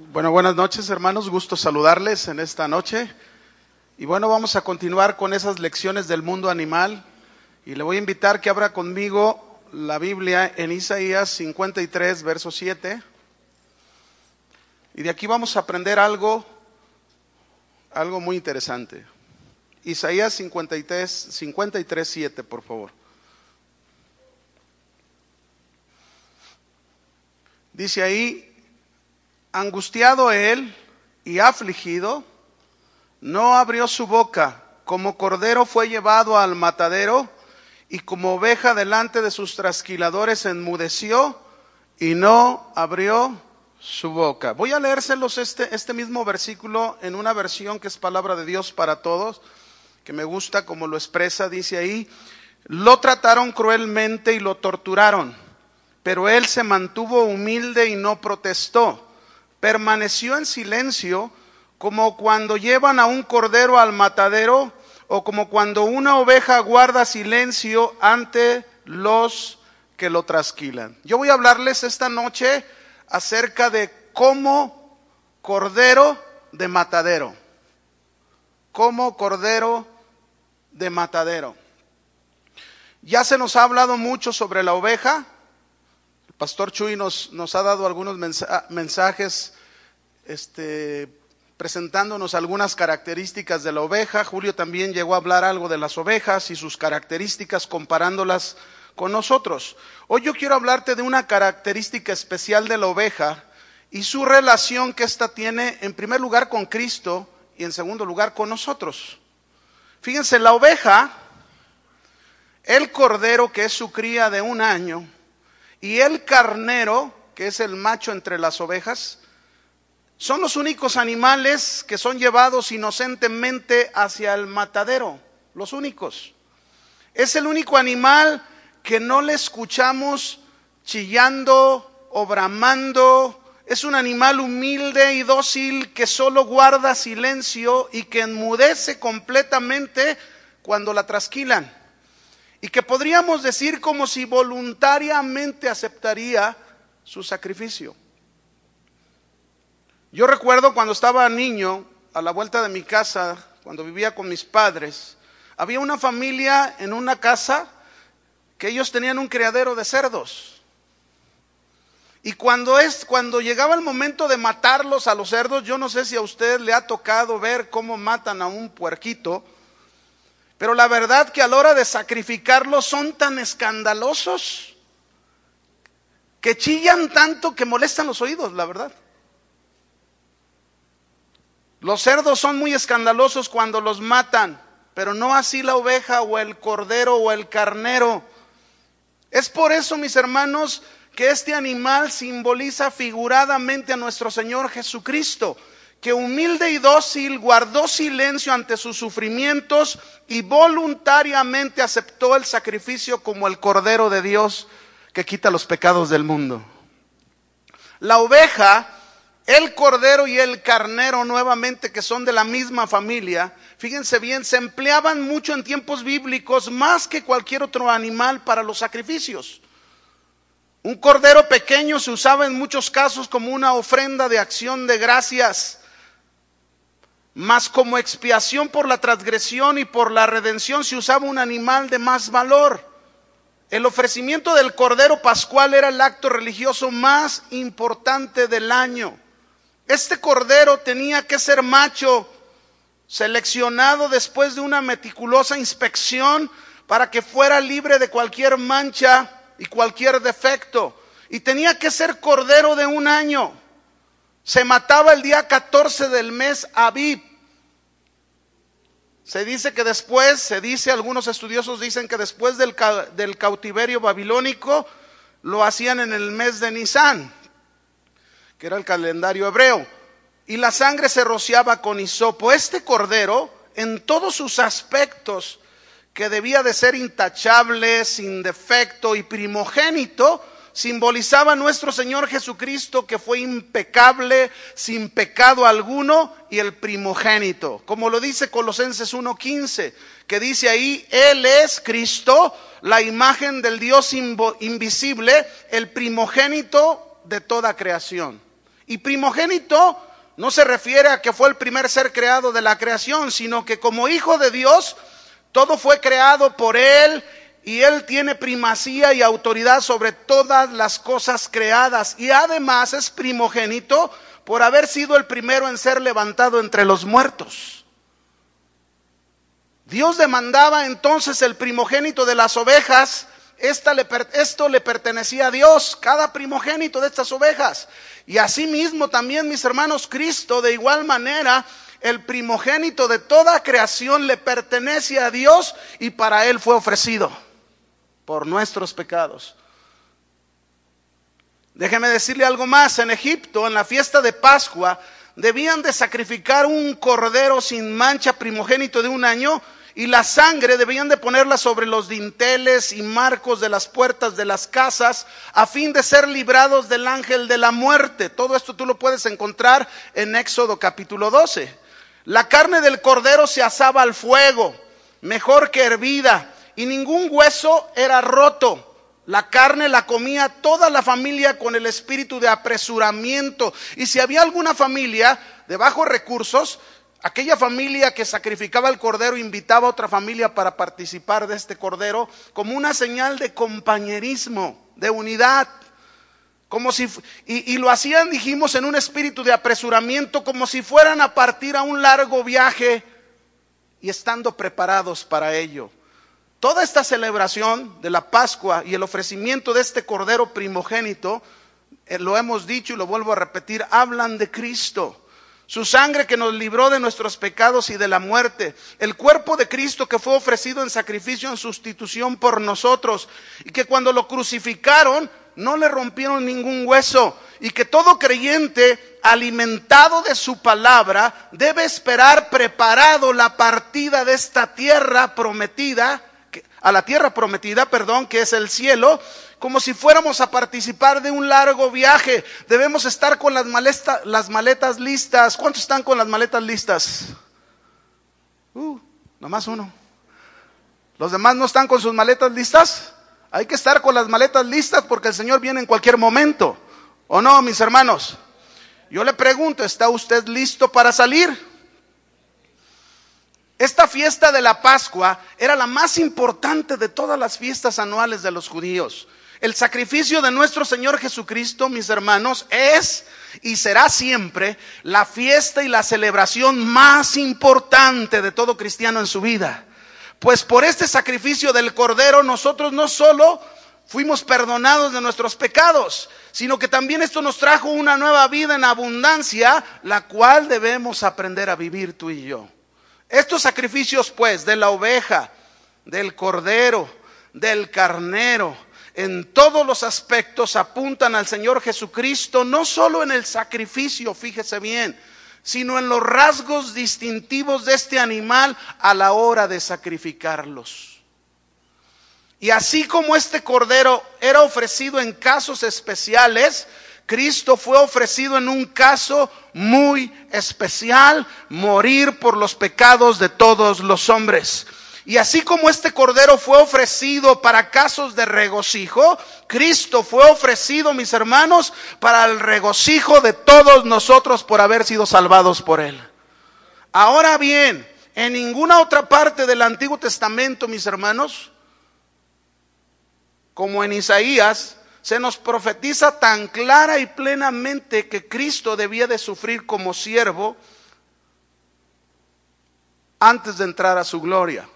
Bueno, buenas noches hermanos, gusto saludarles en esta noche. Y bueno, vamos a continuar con esas lecciones del mundo animal. Y le voy a invitar que abra conmigo la Biblia en Isaías 53, verso 7. Y de aquí vamos a aprender algo, algo muy interesante. Isaías 53, 53 7, por favor. Dice ahí, angustiado él y afligido, no abrió su boca, como cordero fue llevado al matadero, y como oveja delante de sus trasquiladores enmudeció, y no abrió su boca. Voy a leérselos este, este mismo versículo en una versión que es palabra de Dios para todos, que me gusta como lo expresa, dice ahí, lo trataron cruelmente y lo torturaron, pero él se mantuvo humilde y no protestó permaneció en silencio como cuando llevan a un cordero al matadero o como cuando una oveja guarda silencio ante los que lo trasquilan. Yo voy a hablarles esta noche acerca de cómo cordero de matadero. Como cordero de matadero. Ya se nos ha hablado mucho sobre la oveja, Pastor Chuy nos, ha dado algunos mensajes este, presentándonos algunas características de la oveja. Julio también llegó a hablar algo de las ovejas y sus características comparándolas con nosotros. Hoy yo quiero hablarte de una característica especial de la oveja y su relación que ésta tiene en primer lugar con Cristo y en segundo lugar con nosotros. Fíjense, la oveja, el cordero que es su cría de un año, y el carnero, que es el macho entre las ovejas, son los únicos animales que son llevados inocentemente hacia el matadero, los únicos. Es el único animal que no le escuchamos chillando o bramando. Es un animal humilde y dócil que solo guarda silencio y que enmudece completamente cuando la trasquilan y que podríamos decir como si voluntariamente aceptaría su sacrificio. Yo recuerdo cuando estaba niño, a la vuelta de mi casa, cuando vivía con mis padres, había una familia en una casa que ellos tenían un criadero de cerdos. Y cuando es cuando llegaba el momento de matarlos a los cerdos, yo no sé si a usted le ha tocado ver cómo matan a un puerquito, pero la verdad que a la hora de sacrificarlos son tan escandalosos que chillan tanto que molestan los oídos, la verdad. Los cerdos son muy escandalosos cuando los matan, pero no así la oveja o el cordero o el carnero. Es por eso, mis hermanos, que este animal simboliza figuradamente a nuestro Señor Jesucristo que humilde y dócil guardó silencio ante sus sufrimientos y voluntariamente aceptó el sacrificio como el Cordero de Dios que quita los pecados del mundo. La oveja, el cordero y el carnero nuevamente, que son de la misma familia, fíjense bien, se empleaban mucho en tiempos bíblicos más que cualquier otro animal para los sacrificios. Un cordero pequeño se usaba en muchos casos como una ofrenda de acción de gracias mas como expiación por la transgresión y por la redención se usaba un animal de más valor. El ofrecimiento del Cordero Pascual era el acto religioso más importante del año. Este Cordero tenía que ser macho, seleccionado después de una meticulosa inspección para que fuera libre de cualquier mancha y cualquier defecto. Y tenía que ser Cordero de un año. Se mataba el día 14 del mes Abib. Se dice que después, se dice, algunos estudiosos dicen que después del, cautiverio babilónico lo hacían en el mes de Nisan, que era el calendario hebreo, y la sangre se rociaba con hisopo. Este cordero, en todos sus aspectos, que debía de ser intachable, sin defecto y primogénito, simbolizaba a nuestro Señor Jesucristo que fue impecable, sin pecado alguno y el primogénito. Como lo dice Colosenses 1.15, que dice ahí, Él es Cristo, la imagen del Dios invisible, el primogénito de toda creación. Y primogénito no se refiere a que fue el primer ser creado de la creación, sino que como hijo de Dios, todo fue creado por Él y Él tiene primacía y autoridad sobre todas las cosas creadas. Y además es primogénito por haber sido el primero en ser levantado entre los muertos. Dios demandaba entonces el primogénito de las ovejas. esto le pertenecía a Dios, cada primogénito de estas ovejas. Y asimismo también, mis hermanos, Cristo, de igual manera, el primogénito de toda creación le pertenece a Dios y para Él fue ofrecido por nuestros pecados. Déjeme decirle algo más. En Egipto, en la fiesta de Pascua, debían de sacrificar un cordero sin mancha primogénito de un año y la sangre debían de ponerla sobre los dinteles y marcos de las puertas de las casas a fin de ser librados del ángel de la muerte. Todo esto tú lo puedes encontrar en Éxodo capítulo 12. La carne del cordero se asaba al fuego, mejor que hervida, y ningún hueso era roto la carne la comía toda la familia con el espíritu de apresuramiento. Y si había alguna familia de bajos recursos, aquella familia que sacrificaba el cordero invitaba a otra familia para participar de este cordero como una señal de compañerismo, de unidad. Como si, y, y lo hacían, dijimos, en un espíritu de apresuramiento, como si fueran a partir a un largo viaje y estando preparados para ello. Toda esta celebración de la Pascua y el ofrecimiento de este Cordero primogénito, eh, lo hemos dicho y lo vuelvo a repetir, hablan de Cristo. Su sangre que nos libró de nuestros pecados y de la muerte. El cuerpo de Cristo que fue ofrecido en sacrificio en sustitución por nosotros. Y que cuando lo crucificaron no le rompieron ningún hueso. Y que todo creyente alimentado de su palabra debe esperar preparado la partida de esta tierra prometida a la tierra prometida, perdón, que es el cielo, como si fuéramos a participar de un largo viaje. Debemos estar con las, las maletas listas. ¿Cuántos están con las maletas listas? Uh, nomás uno. ¿Los demás no están con sus maletas listas? Hay que estar con las maletas listas porque el Señor viene en cualquier momento. ¿O no, mis hermanos? Yo le pregunto, ¿está usted listo para salir? Esta fiesta de la Pascua era la más importante de todas las fiestas anuales de los judíos. El sacrificio de nuestro Señor Jesucristo, mis hermanos, es y será siempre la fiesta y la celebración más importante de todo cristiano en su vida. Pues por este sacrificio del Cordero nosotros no solo fuimos perdonados de nuestros pecados, sino que también esto nos trajo una nueva vida en abundancia, la cual debemos aprender a vivir tú y yo. Estos sacrificios, pues, de la oveja, del cordero, del carnero, en todos los aspectos apuntan al Señor Jesucristo, no solo en el sacrificio, fíjese bien, sino en los rasgos distintivos de este animal a la hora de sacrificarlos. Y así como este cordero era ofrecido en casos especiales, Cristo fue ofrecido en un caso muy especial, morir por los pecados de todos los hombres. Y así como este cordero fue ofrecido para casos de regocijo, Cristo fue ofrecido, mis hermanos, para el regocijo de todos nosotros por haber sido salvados por él. Ahora bien, en ninguna otra parte del Antiguo Testamento, mis hermanos, como en Isaías, se nos profetiza tan clara y plenamente que Cristo debía de sufrir como siervo antes de entrar a su gloria.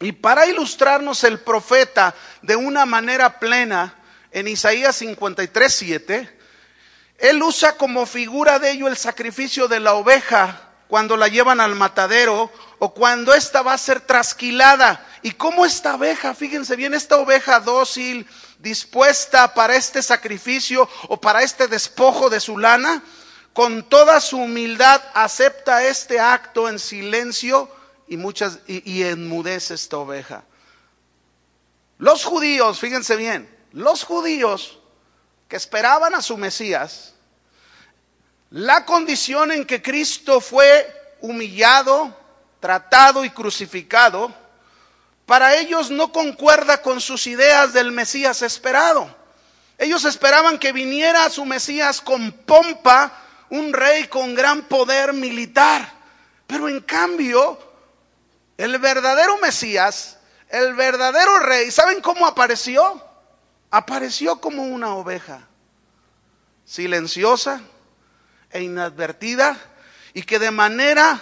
Y para ilustrarnos el profeta de una manera plena, en Isaías 53, 7, él usa como figura de ello el sacrificio de la oveja cuando la llevan al matadero o cuando ésta va a ser trasquilada. Y cómo esta oveja, fíjense bien, esta oveja dócil, dispuesta para este sacrificio o para este despojo de su lana, con toda su humildad acepta este acto en silencio y, muchas, y, enmudece esta oveja. Los judíos, fíjense bien, los judíos que esperaban a su Mesías, la condición en que Cristo fue humillado, tratado y crucificado, para ellos no concuerda con sus ideas del Mesías esperado. Ellos esperaban que viniera su Mesías con pompa, un rey con gran poder militar. Pero en cambio, el verdadero Mesías, el verdadero rey, ¿saben cómo apareció? Apareció como una oveja, silenciosa e inadvertida, y que de manera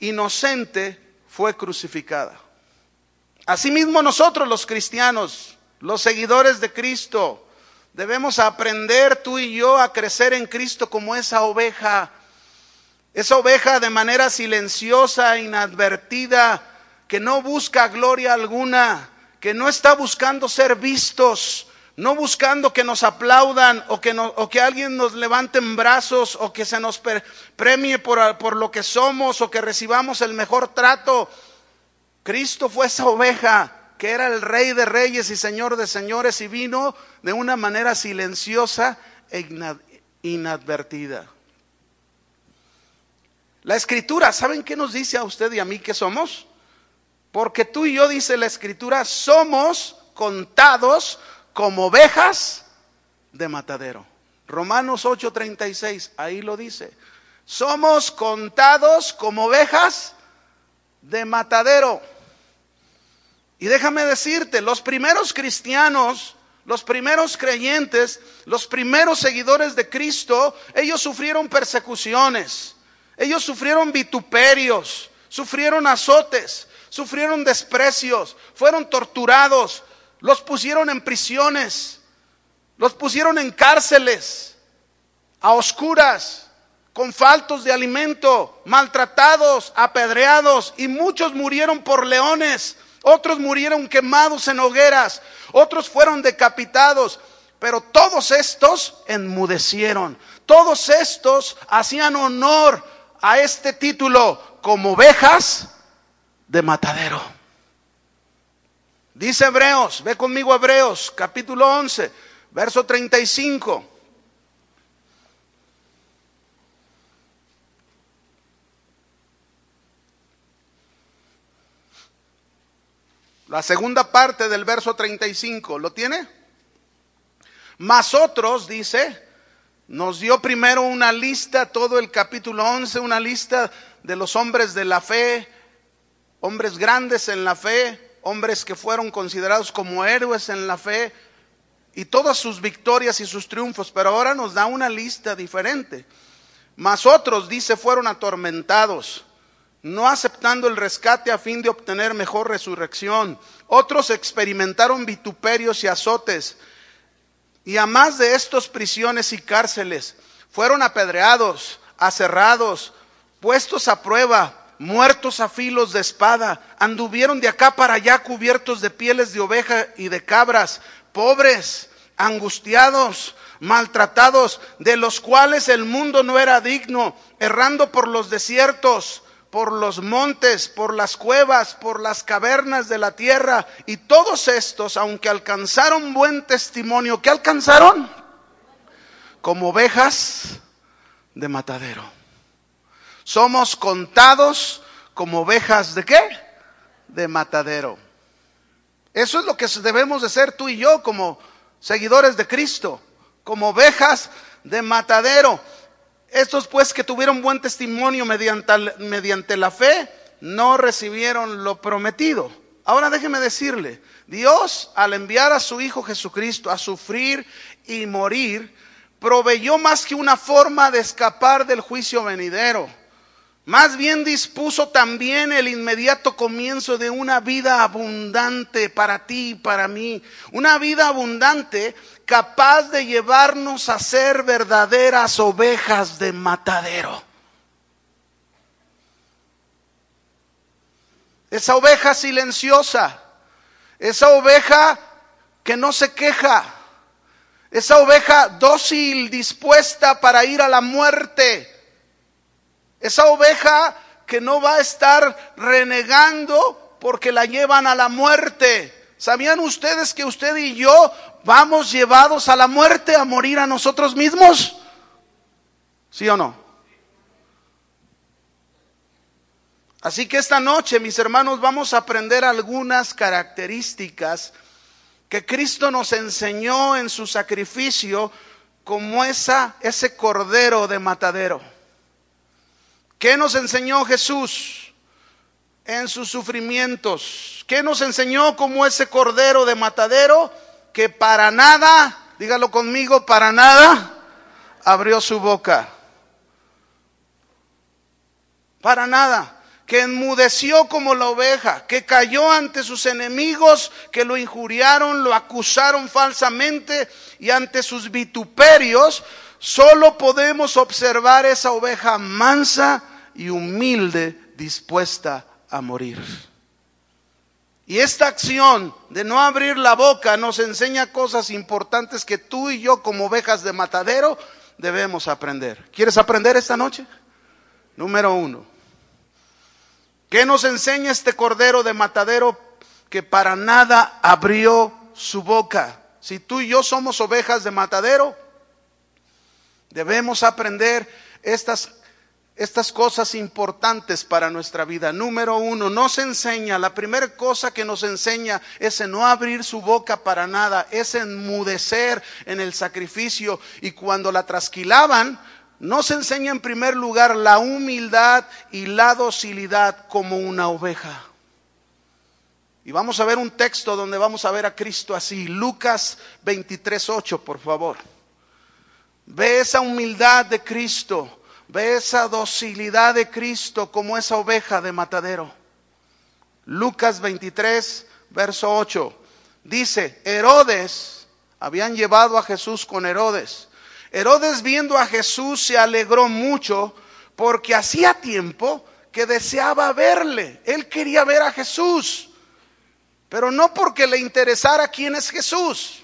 inocente fue crucificada. Asimismo nosotros los cristianos, los seguidores de Cristo, debemos aprender tú y yo a crecer en Cristo como esa oveja, esa oveja de manera silenciosa, inadvertida, que no busca gloria alguna, que no está buscando ser vistos, no buscando que nos aplaudan o que, alguien nos levante en brazos o que se nos premie por, por lo que somos o que recibamos el mejor trato. Cristo fue esa oveja que era el rey de reyes y señor de señores y vino de una manera silenciosa e inadvertida. La escritura, ¿saben qué nos dice a usted y a mí que somos? Porque tú y yo, dice la escritura, somos contados como ovejas de matadero. Romanos 8:36, ahí lo dice. Somos contados como ovejas de matadero. Y déjame decirte, los primeros cristianos, los primeros creyentes, los primeros seguidores de Cristo, ellos sufrieron persecuciones, ellos sufrieron vituperios, sufrieron azotes, sufrieron desprecios, fueron torturados, los pusieron en prisiones, los pusieron en cárceles, a oscuras, con faltos de alimento, maltratados, apedreados, y muchos murieron por leones, otros murieron quemados en hogueras, otros fueron decapitados, pero todos estos enmudecieron, todos estos hacían honor a este título como ovejas de matadero. Dice Hebreos, ve conmigo Hebreos, capítulo 11, verso 35. La segunda parte del verso 35, ¿lo tiene? Más otros, dice, nos dio primero una lista, todo el capítulo 11, una lista de los hombres de la fe, hombres grandes en la fe, hombres que fueron considerados como héroes en la fe y todas sus victorias y sus triunfos, pero ahora nos da una lista diferente. Mas otros, dice, fueron atormentados, no aceptando el rescate a fin de obtener mejor resurrección. Otros experimentaron vituperios y azotes, y a más de estos prisiones y cárceles, fueron apedreados, aserrados, puestos a prueba, muertos a filos de espada, anduvieron de acá para allá cubiertos de pieles de oveja y de cabras, pobres, angustiados, maltratados, de los cuales el mundo no era digno, errando por los desiertos, por los montes, por las cuevas, por las cavernas de la tierra, y todos estos, aunque alcanzaron buen testimonio, ¿qué alcanzaron? Como ovejas de matadero. Somos contados como ovejas de qué? De matadero. Eso es lo que debemos de ser tú y yo como seguidores de Cristo, como ovejas de matadero. Estos pues que tuvieron buen testimonio mediante, mediante la fe, no recibieron lo prometido. Ahora déjeme decirle, Dios al enviar a su Hijo Jesucristo a sufrir y morir, proveyó más que una forma de escapar del juicio venidero más bien dispuso también el inmediato comienzo de una vida abundante para ti y para mí. Una vida abundante capaz de llevarnos a ser verdaderas ovejas de matadero. Esa oveja silenciosa, esa oveja que no se queja, esa oveja dócil, dispuesta para ir a la muerte esa oveja que no va a estar renegando porque la llevan a la muerte. ¿Sabían ustedes que usted y yo vamos llevados a la muerte, a morir a nosotros mismos? ¿Sí o no? Así que esta noche, mis hermanos, vamos a aprender algunas características que Cristo nos enseñó en su sacrificio como esa, ese cordero de matadero. ¿Qué nos enseñó Jesús en sus sufrimientos? ¿Qué nos enseñó como ese cordero de matadero que para nada, dígalo conmigo, para nada abrió su boca? Para nada que enmudeció como la oveja, que cayó ante sus enemigos, que lo injuriaron, lo acusaron falsamente y ante sus vituperios, solo podemos observar esa oveja mansa y humilde dispuesta a morir. Y esta acción de no abrir la boca nos enseña cosas importantes que tú y yo como ovejas de matadero debemos aprender. ¿Quieres aprender esta noche? Número uno, ¿Qué nos enseña este cordero de matadero que para nada abrió su boca? Si tú y yo somos ovejas de matadero, debemos aprender estas, estas cosas importantes para nuestra vida. Número uno, nos enseña, la primera cosa que nos enseña es en no abrir su boca para nada, es enmudecer en el sacrificio. Y cuando la trasquilaban, nos enseña en primer lugar la humildad y la docilidad como una oveja. Y vamos a ver un texto donde vamos a ver a Cristo así. Lucas 23.8, por favor. Ve esa humildad de Cristo. Ve esa docilidad de Cristo como esa oveja de matadero. Lucas 23, verso 8. Dice, Herodes, habían llevado a Jesús con Herodes. Herodes viendo a Jesús se alegró mucho porque hacía tiempo que deseaba verle. Él quería ver a Jesús, pero no porque le interesara quién es Jesús,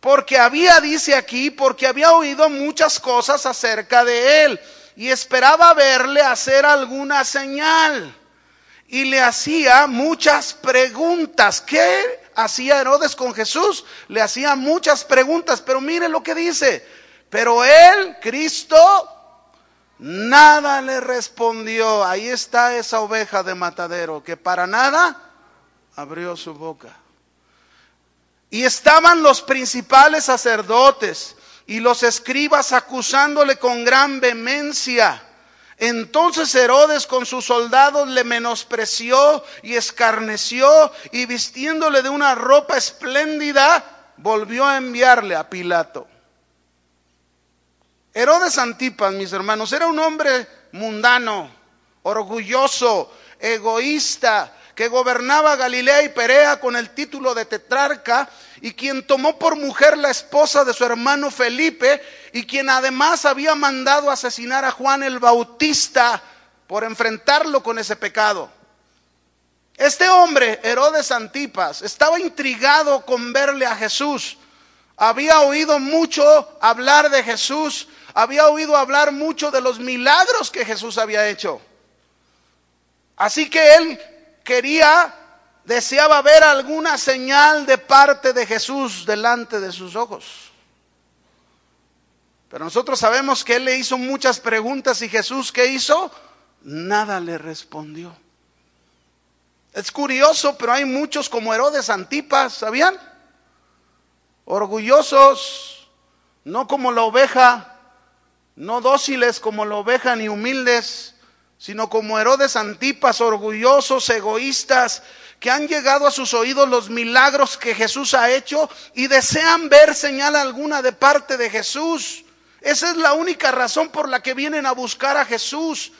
porque había, dice aquí, porque había oído muchas cosas acerca de él y esperaba verle hacer alguna señal. Y le hacía muchas preguntas. ¿Qué hacía Herodes con Jesús? Le hacía muchas preguntas, pero mire lo que dice. Pero él, Cristo, nada le respondió. Ahí está esa oveja de matadero que para nada abrió su boca. Y estaban los principales sacerdotes y los escribas acusándole con gran vehemencia. Entonces Herodes con sus soldados le menospreció y escarneció y vistiéndole de una ropa espléndida, volvió a enviarle a Pilato. Herodes Antipas, mis hermanos, era un hombre mundano, orgulloso, egoísta, que gobernaba Galilea y Perea con el título de tetrarca y quien tomó por mujer la esposa de su hermano Felipe y quien además había mandado asesinar a Juan el Bautista por enfrentarlo con ese pecado. Este hombre, Herodes Antipas, estaba intrigado con verle a Jesús. Había oído mucho hablar de Jesús había oído hablar mucho de los milagros que Jesús había hecho. Así que él quería, deseaba ver alguna señal de parte de Jesús delante de sus ojos. Pero nosotros sabemos que él le hizo muchas preguntas y Jesús, ¿qué hizo? Nada le respondió. Es curioso, pero hay muchos como Herodes Antipas, ¿sabían? Orgullosos, no como la oveja no dóciles como la oveja ni humildes, sino como Herodes Antipas, orgullosos, egoístas, que han llegado a sus oídos los milagros que Jesús ha hecho y desean ver señal alguna de parte de Jesús. Esa es la única razón por la que vienen a buscar a Jesús.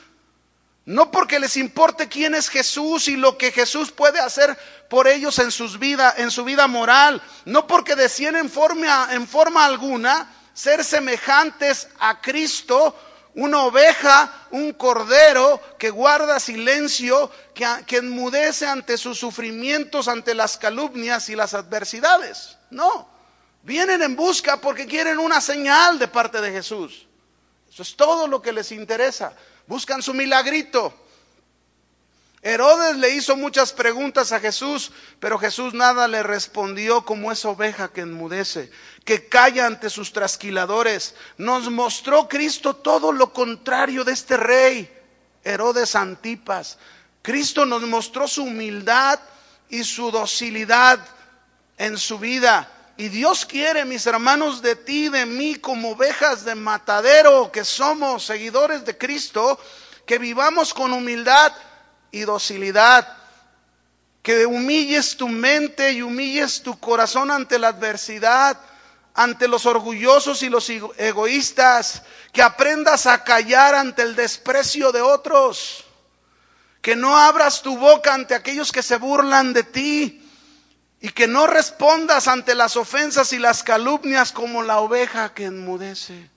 No porque les importe quién es Jesús y lo que Jesús puede hacer por ellos en, sus vida, en su vida moral. No porque decían en forma, en forma alguna ser semejantes a Cristo, una oveja, un cordero que guarda silencio, que, que, enmudece ante sus sufrimientos, ante las calumnias y las adversidades. No, vienen en busca porque quieren una señal de parte de Jesús. Eso es todo lo que les interesa. Buscan su milagrito. Herodes le hizo muchas preguntas a Jesús, pero Jesús nada le respondió como esa oveja que enmudece, que calla ante sus trasquiladores. Nos mostró Cristo todo lo contrario de este rey, Herodes Antipas. Cristo nos mostró su humildad y su docilidad en su vida. Y Dios quiere, mis hermanos, de ti, de mí, como ovejas de matadero, que somos seguidores de Cristo, que vivamos con humildad y docilidad, que humilles tu mente y humilles tu corazón ante la adversidad, ante los orgullosos y los egoístas, que aprendas a callar ante el desprecio de otros, que no abras tu boca ante aquellos que se burlan de ti y que no respondas ante las ofensas y las calumnias como la oveja que enmudece.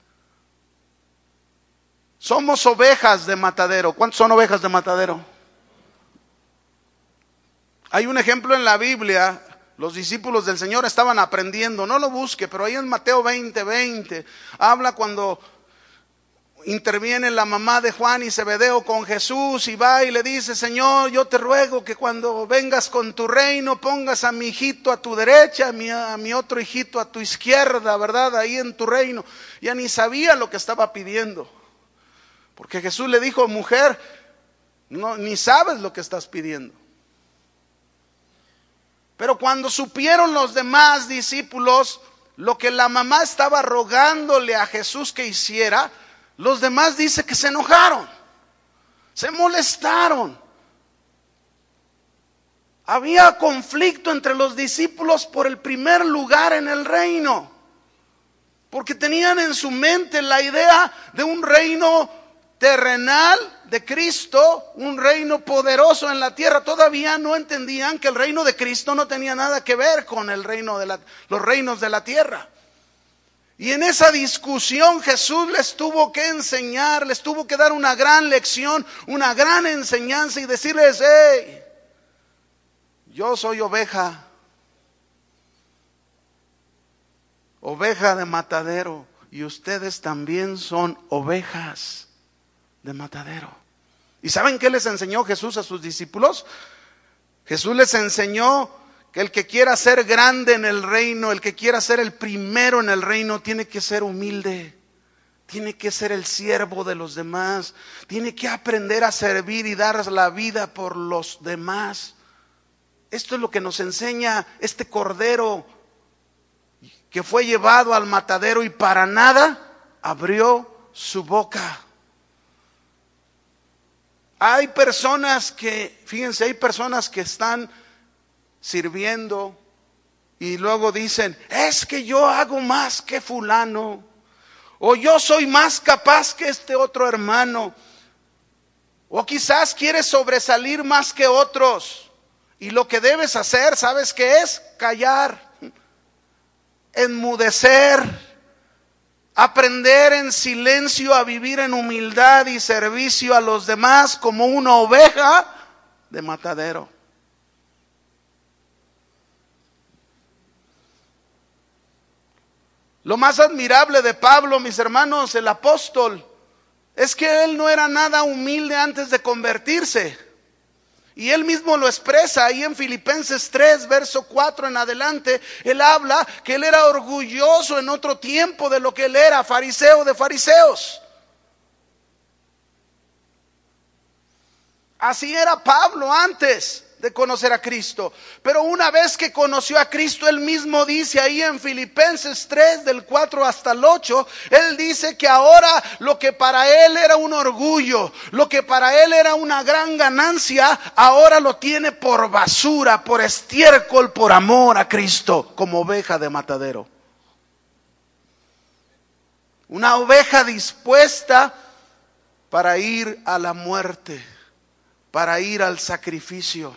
Somos ovejas de matadero. ¿Cuántos son ovejas de matadero? Hay un ejemplo en la Biblia, los discípulos del Señor estaban aprendiendo, no lo busque, pero ahí en Mateo 20, 20, habla cuando interviene la mamá de Juan y Zebedeo con Jesús y va y le dice, Señor, yo te ruego que cuando vengas con tu reino pongas a mi hijito a tu derecha, a mi, otro hijito a tu izquierda, ¿verdad? Ahí en tu reino. Ya ni sabía lo que estaba pidiendo. Porque Jesús le dijo, mujer, no, ni sabes lo que estás pidiendo. Pero cuando supieron los demás discípulos lo que la mamá estaba rogándole a Jesús que hiciera, los demás dice que se enojaron, se molestaron. Había conflicto entre los discípulos por el primer lugar en el reino, porque tenían en su mente la idea de un reino terrenal de Cristo, un reino poderoso en la tierra. Todavía no entendían que el reino de Cristo no tenía nada que ver con el reino de la, los reinos de la tierra. Y en esa discusión Jesús les tuvo que enseñar, les tuvo que dar una gran lección, una gran enseñanza y decirles, hey, yo soy oveja, oveja de matadero, y ustedes también son ovejas de matadero. ¿Y saben qué les enseñó Jesús a sus discípulos? Jesús les enseñó que el que quiera ser grande en el reino, el que quiera ser el primero en el reino, tiene que ser humilde, tiene que ser el siervo de los demás, tiene que aprender a servir y dar la vida por los demás. Esto es lo que nos enseña este cordero que fue llevado al matadero y para nada abrió su boca. Hay personas que, fíjense, hay personas que están sirviendo y luego dicen, es que yo hago más que fulano, o yo soy más capaz que este otro hermano, o quizás quieres sobresalir más que otros. Y lo que debes hacer, ¿sabes qué es? Callar, enmudecer, aprender en silencio a vivir en humildad y servicio a los demás como una oveja de matadero. Lo más admirable de Pablo, mis hermanos, el apóstol, es que él no era nada humilde antes de convertirse. Y él mismo lo expresa ahí en Filipenses 3, verso 4 en adelante. Él habla que él era orgulloso en otro tiempo de lo que él era, fariseo de fariseos. Así era Pablo antes de conocer a Cristo. Pero una vez que conoció a Cristo, él mismo dice ahí en Filipenses 3, del 4 hasta el 8, él dice que ahora lo que para él era un orgullo, lo que para él era una gran ganancia, ahora lo tiene por basura, por estiércol, por amor a Cristo, como oveja de matadero. Una oveja dispuesta para ir a la muerte, para ir al sacrificio.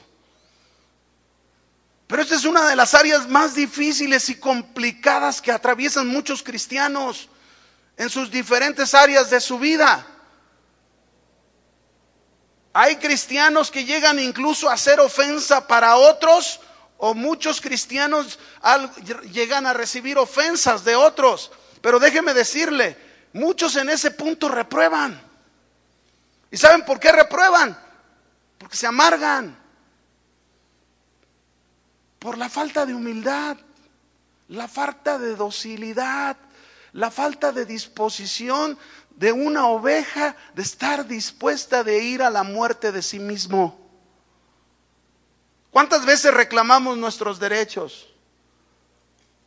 Pero esta es una de las áreas más difíciles y complicadas que atraviesan muchos cristianos en sus diferentes áreas de su vida. Hay cristianos que llegan incluso a ser ofensa para otros o muchos cristianos llegan a recibir ofensas de otros. Pero déjeme decirle, muchos en ese punto reprueban. ¿Y saben por qué reprueban? Porque se amargan por la falta de humildad, la falta de docilidad, la falta de disposición de una oveja de estar dispuesta de ir a la muerte de sí mismo. ¿Cuántas veces reclamamos nuestros derechos?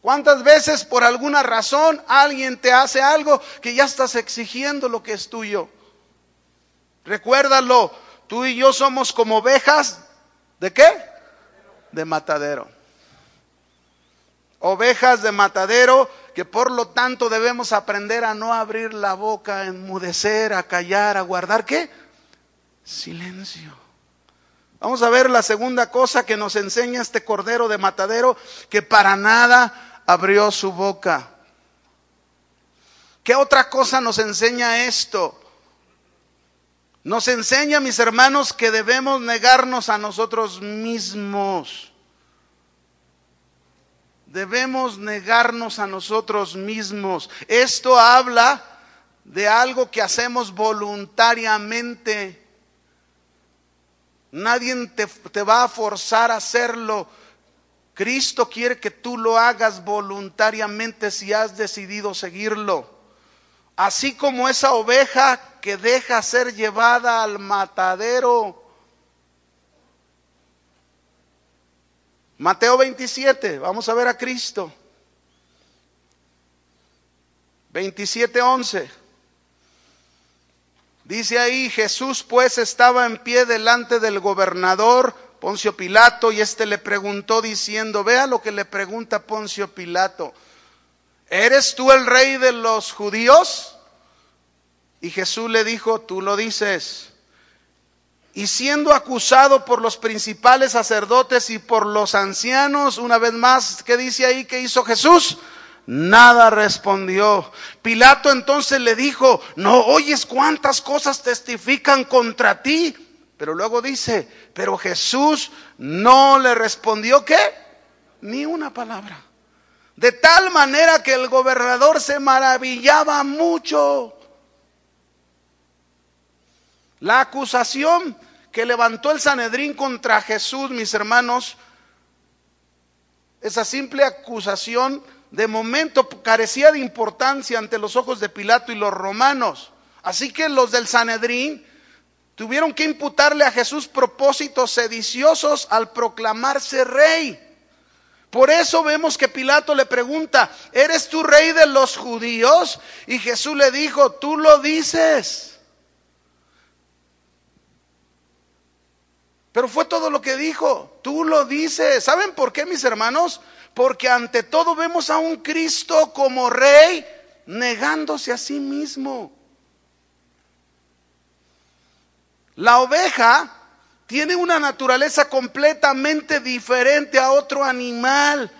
¿Cuántas veces por alguna razón alguien te hace algo que ya estás exigiendo lo que es tuyo? Recuérdalo, tú y yo somos como ovejas, ¿de qué? De matadero. Ovejas de matadero que por lo tanto debemos aprender a no abrir la boca, a enmudecer, a callar, a guardar qué? Silencio. Vamos a ver la segunda cosa que nos enseña este cordero de matadero, que para nada abrió su boca. ¿Qué otra cosa nos enseña esto? Nos enseña, mis hermanos, que debemos negarnos a nosotros mismos. Debemos negarnos a nosotros mismos. Esto habla de algo que hacemos voluntariamente. Nadie te, va a forzar a hacerlo. Cristo quiere que tú lo hagas voluntariamente si has decidido seguirlo. Así como esa oveja que deja ser llevada al matadero. Mateo 27, vamos a ver a Cristo. 27, 11. Dice ahí, Jesús pues estaba en pie delante del gobernador Poncio Pilato y éste le preguntó diciendo, vea lo que le pregunta Poncio Pilato, ¿eres tú el rey de los judíos? Y Jesús le dijo, tú lo dices. Y siendo acusado por los principales sacerdotes y por los ancianos, una vez más, ¿qué dice ahí que hizo Jesús? Nada respondió. Pilato entonces le dijo, no oyes cuántas cosas testifican contra ti. Pero luego dice, pero Jesús no le respondió qué? Ni una palabra. De tal manera que el gobernador se maravillaba mucho. La acusación que levantó el Sanedrín contra Jesús, mis hermanos, esa simple acusación de momento carecía de importancia ante los ojos de Pilato y los romanos. Así que los del Sanedrín Tuvieron que imputarle a Jesús propósitos sediciosos al proclamarse rey. Por eso vemos que Pilato le pregunta, ¿eres tú rey de los judíos? Y Jesús le dijo, tú lo dices. Pero fue todo lo que dijo, tú lo dices. ¿Saben por qué, mis hermanos? Porque ante todo vemos a un Cristo como rey negándose a sí mismo. La oveja tiene una naturaleza completamente diferente a otro animal.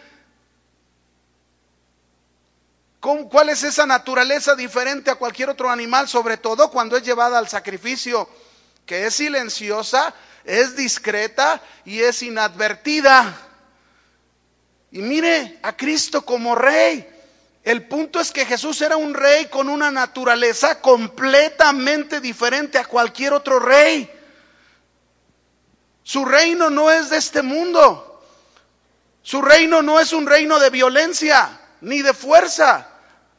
¿Cuál es esa naturaleza diferente a cualquier otro animal? Sobre todo cuando es llevada al sacrificio, que es silenciosa, es discreta y es inadvertida. Y mire a Cristo como rey. El punto es que Jesús era un rey con una naturaleza completamente diferente a cualquier otro rey. Su reino no es de este mundo. Su reino no es un reino de violencia, ni de fuerza,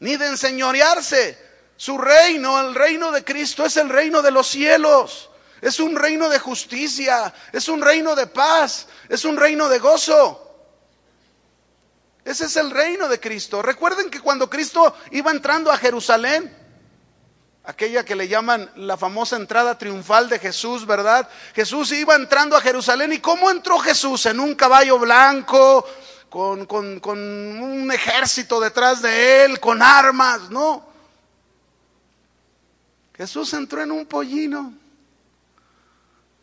ni de enseñorearse. Su reino, el reino de Cristo, es el reino de los cielos. Es un reino de justicia, es un reino de paz, es un reino de gozo. Ese es el reino de Cristo. Recuerden que cuando Cristo iba entrando a Jerusalén, aquella que le llaman la famosa entrada triunfal de Jesús, ¿verdad? Jesús iba entrando a Jerusalén y ¿cómo entró Jesús? En un caballo blanco, con, con un ejército detrás de él, con armas, no. Jesús entró en un pollino,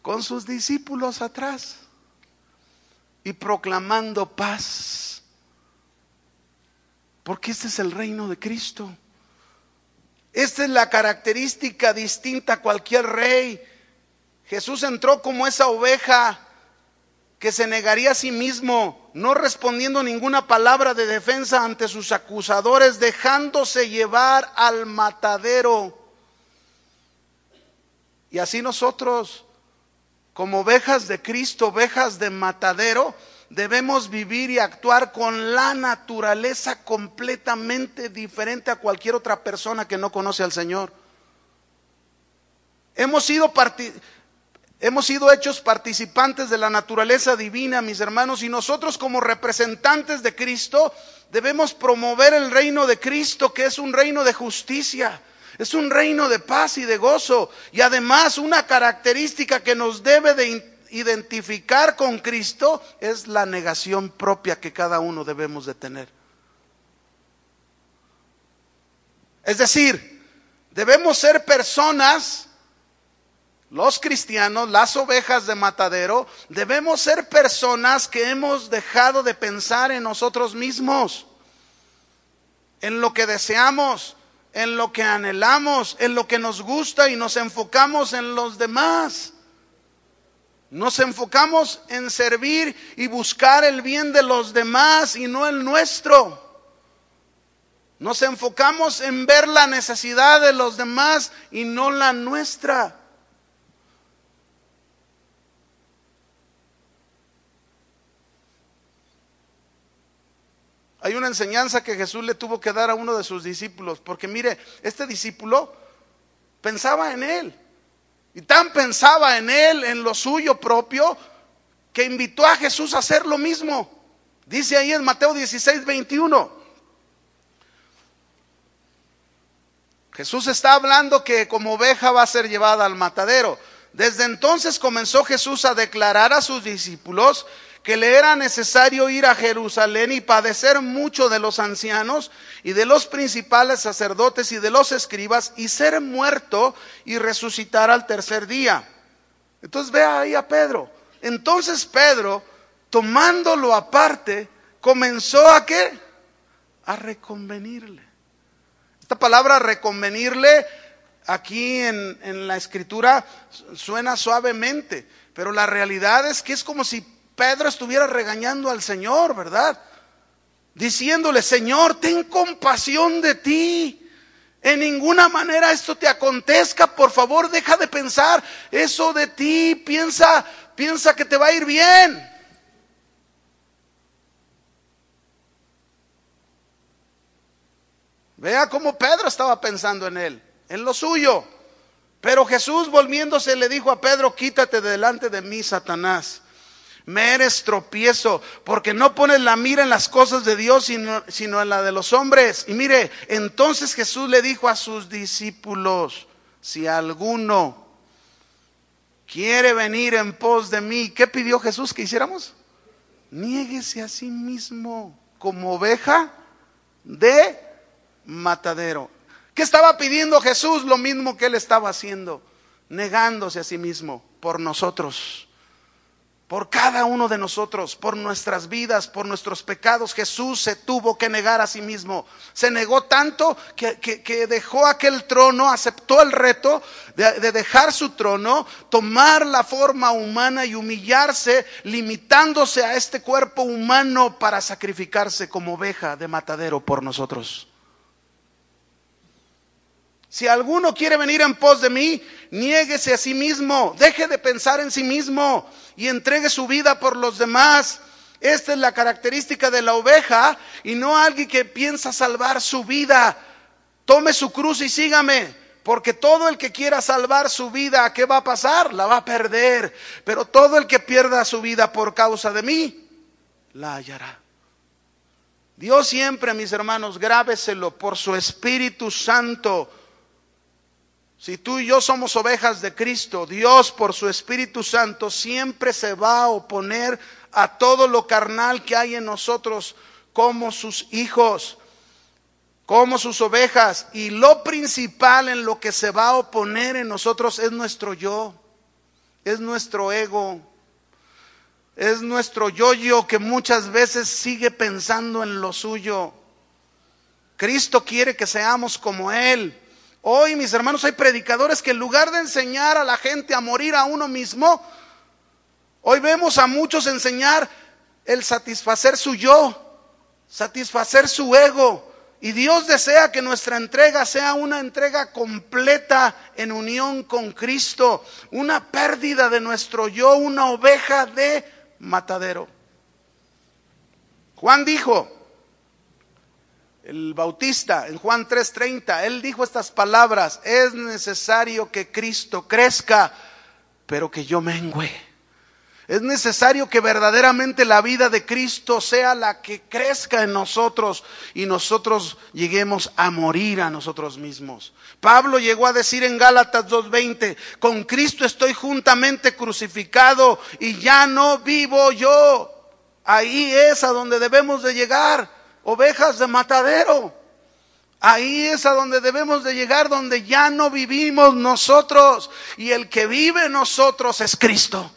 con sus discípulos atrás y proclamando paz porque este es el reino de Cristo. Esta es la característica distinta a cualquier rey. Jesús entró como esa oveja que se negaría a sí mismo, no respondiendo ninguna palabra de defensa ante sus acusadores, dejándose llevar al matadero. Y así nosotros, como ovejas de Cristo, ovejas de matadero, debemos vivir y actuar con la naturaleza completamente diferente a cualquier otra persona que no conoce al Señor. Hemos sido Hemos sido hechos participantes de la naturaleza divina, mis hermanos, y nosotros como representantes de Cristo debemos promover el reino de Cristo, que es un reino de justicia, es un reino de paz y de gozo, y además una característica que nos debe de identificar con Cristo es la negación propia que cada uno debemos de tener. Es decir, debemos ser personas los cristianos, las ovejas de matadero, debemos ser personas que hemos dejado de pensar en nosotros mismos, en lo que deseamos, en lo que anhelamos, en lo que nos gusta y nos enfocamos en los demás. Nos enfocamos en servir y buscar el bien de los demás y no el nuestro. Nos enfocamos en ver la necesidad de los demás y no la nuestra. Hay una enseñanza que Jesús le tuvo que dar a uno de sus discípulos, porque mire, este discípulo pensaba en él, y tan pensaba en él, en lo suyo propio, que invitó a Jesús a hacer lo mismo. Dice ahí en Mateo 16, 21. Jesús está hablando que como oveja va a ser llevada al matadero. Desde entonces comenzó Jesús a declarar a sus discípulos que le era necesario ir a Jerusalén y padecer mucho de los ancianos y de los principales sacerdotes y de los escribas y ser muerto y resucitar al tercer día. Entonces vea ahí a Pedro. Entonces Pedro, tomándolo aparte, comenzó a qué? A reconvenirle. Esta palabra reconvenirle aquí en, en la escritura suena suavemente, pero la realidad es que es como si Pedro estuviera regañando al Señor, ¿verdad? Diciéndole, Señor, ten compasión de ti. En ninguna manera esto te acontezca. Por favor, deja de pensar eso de ti. Piensa, piensa que te va a ir bien. Vea cómo Pedro estaba pensando en él, en lo suyo. Pero Jesús volviéndose le dijo a Pedro, quítate delante de mí, Satanás me eres tropiezo, porque no pones la mira en las cosas de Dios, sino, sino, en la de los hombres. Y mire, entonces Jesús le dijo a sus discípulos, si alguno quiere venir en pos de mí, ¿qué pidió Jesús que hiciéramos? Niéguese a sí mismo como oveja de matadero. ¿Qué estaba pidiendo Jesús? Lo mismo que él estaba haciendo, negándose a sí mismo por nosotros por cada uno de nosotros, por nuestras vidas, por nuestros pecados. Jesús se tuvo que negar a sí mismo. Se negó tanto que, dejó aquel trono, aceptó el reto de, de, dejar su trono, tomar la forma humana y humillarse, limitándose a este cuerpo humano para sacrificarse como oveja de matadero por nosotros. Si alguno quiere venir en pos de mí, niéguese a sí mismo, deje de pensar en sí mismo y entregue su vida por los demás. Esta es la característica de la oveja y no alguien que piensa salvar su vida. Tome su cruz y sígame. Porque todo el que quiera salvar su vida, ¿qué va a pasar? La va a perder. Pero todo el que pierda su vida por causa de mí, la hallará. Dios siempre, mis hermanos, grábeselo por su Espíritu Santo si tú y yo somos ovejas de Cristo, Dios por su Espíritu Santo siempre se va a oponer a todo lo carnal que hay en nosotros como sus hijos, como sus ovejas. Y lo principal en lo que se va a oponer en nosotros es nuestro yo, es nuestro ego, es nuestro yo-yo que muchas veces sigue pensando en lo suyo. Cristo quiere que seamos como Él. Hoy, mis hermanos, hay predicadores que en lugar de enseñar a la gente a morir a uno mismo, hoy vemos a muchos enseñar el satisfacer su yo, satisfacer su ego. Y Dios desea que nuestra entrega sea una entrega completa en unión con Cristo, una pérdida de nuestro yo, una oveja de matadero. Juan dijo, el Bautista, en Juan 3:30, él dijo estas palabras, es necesario que Cristo crezca, pero que yo mengüe. Es necesario que verdaderamente la vida de Cristo sea la que crezca en nosotros y nosotros lleguemos a morir a nosotros mismos. Pablo llegó a decir en Gálatas 2.20, con Cristo estoy juntamente crucificado y ya no vivo yo. Ahí es a donde debemos de llegar, ovejas de matadero. Ahí es a donde debemos de llegar, donde ya no vivimos nosotros y el que vive nosotros es Cristo.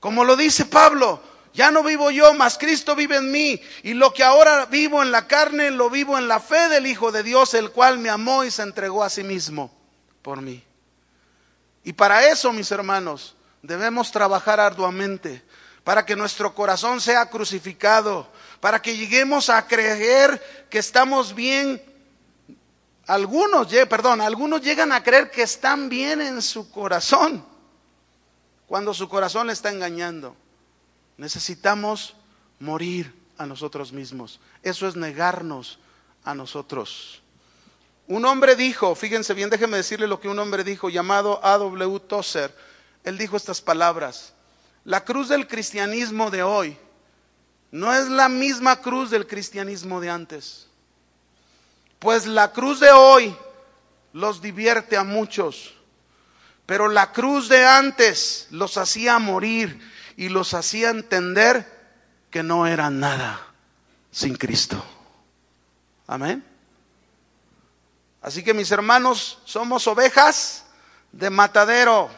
Como lo dice Pablo, ya no vivo yo, mas Cristo vive en mí. Y lo que ahora vivo en la carne, lo vivo en la fe del Hijo de Dios, el cual me amó y se entregó a sí mismo por mí. Y para eso, mis hermanos, debemos trabajar arduamente, para que nuestro corazón sea crucificado, para que lleguemos a creer que estamos bien. Algunos, perdón, algunos llegan a creer que están bien en su corazón cuando su corazón le está engañando. Necesitamos morir a nosotros mismos. Eso es negarnos a nosotros. Un hombre dijo, fíjense bien, déjenme decirle lo que un hombre dijo llamado A.W. Tozer. Él dijo estas palabras. La cruz del cristianismo de hoy no es la misma cruz del cristianismo de antes. Pues la cruz de hoy los divierte a muchos pero la cruz de antes los hacía morir y los hacía entender que no eran nada sin Cristo. Amén. Así que mis hermanos, somos ovejas de matadero.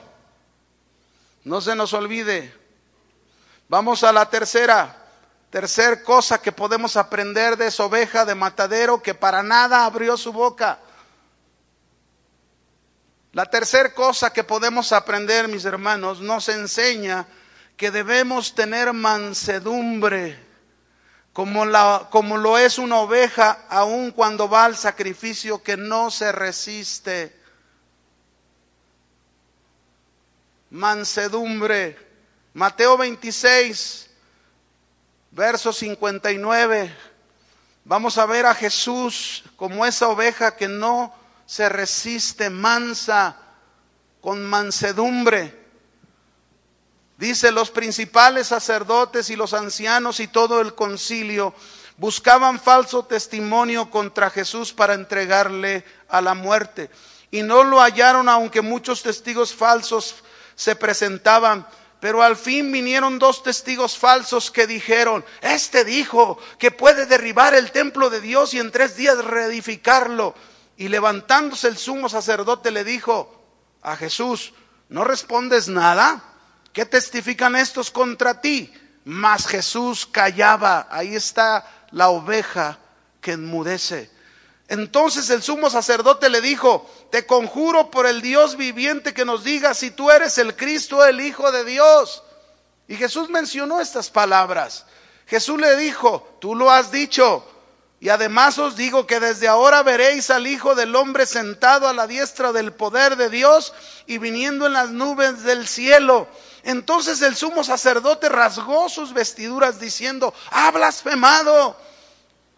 No se nos olvide. Vamos a la tercera. Tercer cosa que podemos aprender de esa oveja de matadero que para nada abrió su boca. La tercera cosa que podemos aprender, mis hermanos, nos enseña que debemos tener mansedumbre, como, la, como lo es una oveja, aun cuando va al sacrificio, que no se resiste. Mansedumbre. Mateo 26, verso 59. Vamos a ver a Jesús como esa oveja que no se resiste mansa, con mansedumbre. Dice, los principales sacerdotes y los ancianos y todo el concilio buscaban falso testimonio contra Jesús para entregarle a la muerte. Y no lo hallaron aunque muchos testigos falsos se presentaban. Pero al fin vinieron dos testigos falsos que dijeron, este dijo que puede derribar el templo de Dios y en tres días reedificarlo. Y levantándose el sumo sacerdote le dijo a Jesús, ¿no respondes nada? ¿Qué testifican estos contra ti? Mas Jesús callaba. Ahí está la oveja que enmudece. Entonces el sumo sacerdote le dijo, te conjuro por el Dios viviente que nos diga si tú eres el Cristo, el Hijo de Dios. Y Jesús mencionó estas palabras. Jesús le dijo, tú lo has dicho. Y además os digo que desde ahora veréis al Hijo del Hombre sentado a la diestra del poder de Dios y viniendo en las nubes del cielo. Entonces el sumo sacerdote rasgó sus vestiduras diciendo, ha blasfemado.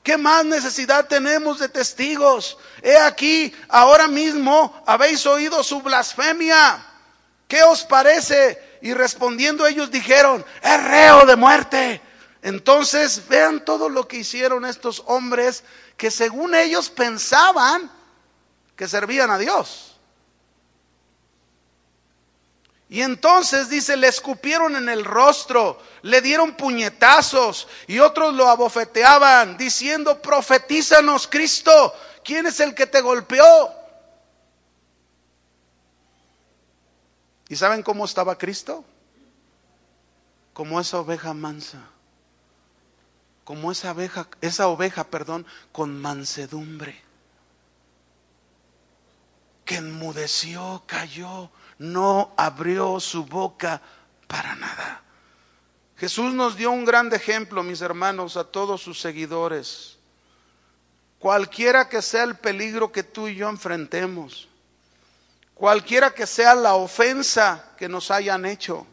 ¿Qué más necesidad tenemos de testigos? He aquí, ahora mismo habéis oído su blasfemia. ¿Qué os parece? Y respondiendo ellos dijeron, es reo de muerte. Entonces, vean todo lo que hicieron estos hombres que según ellos pensaban que servían a Dios. Y entonces dice, le escupieron en el rostro, le dieron puñetazos y otros lo abofeteaban diciendo, profetízanos Cristo, ¿quién es el que te golpeó? ¿Y saben cómo estaba Cristo? Como esa oveja mansa como esa oveja, esa oveja, perdón, con mansedumbre, que enmudeció, cayó, no abrió su boca para nada. Jesús nos dio un gran ejemplo, mis hermanos, a todos sus seguidores. Cualquiera que sea el peligro que tú y yo enfrentemos, cualquiera que sea la ofensa que nos hayan hecho,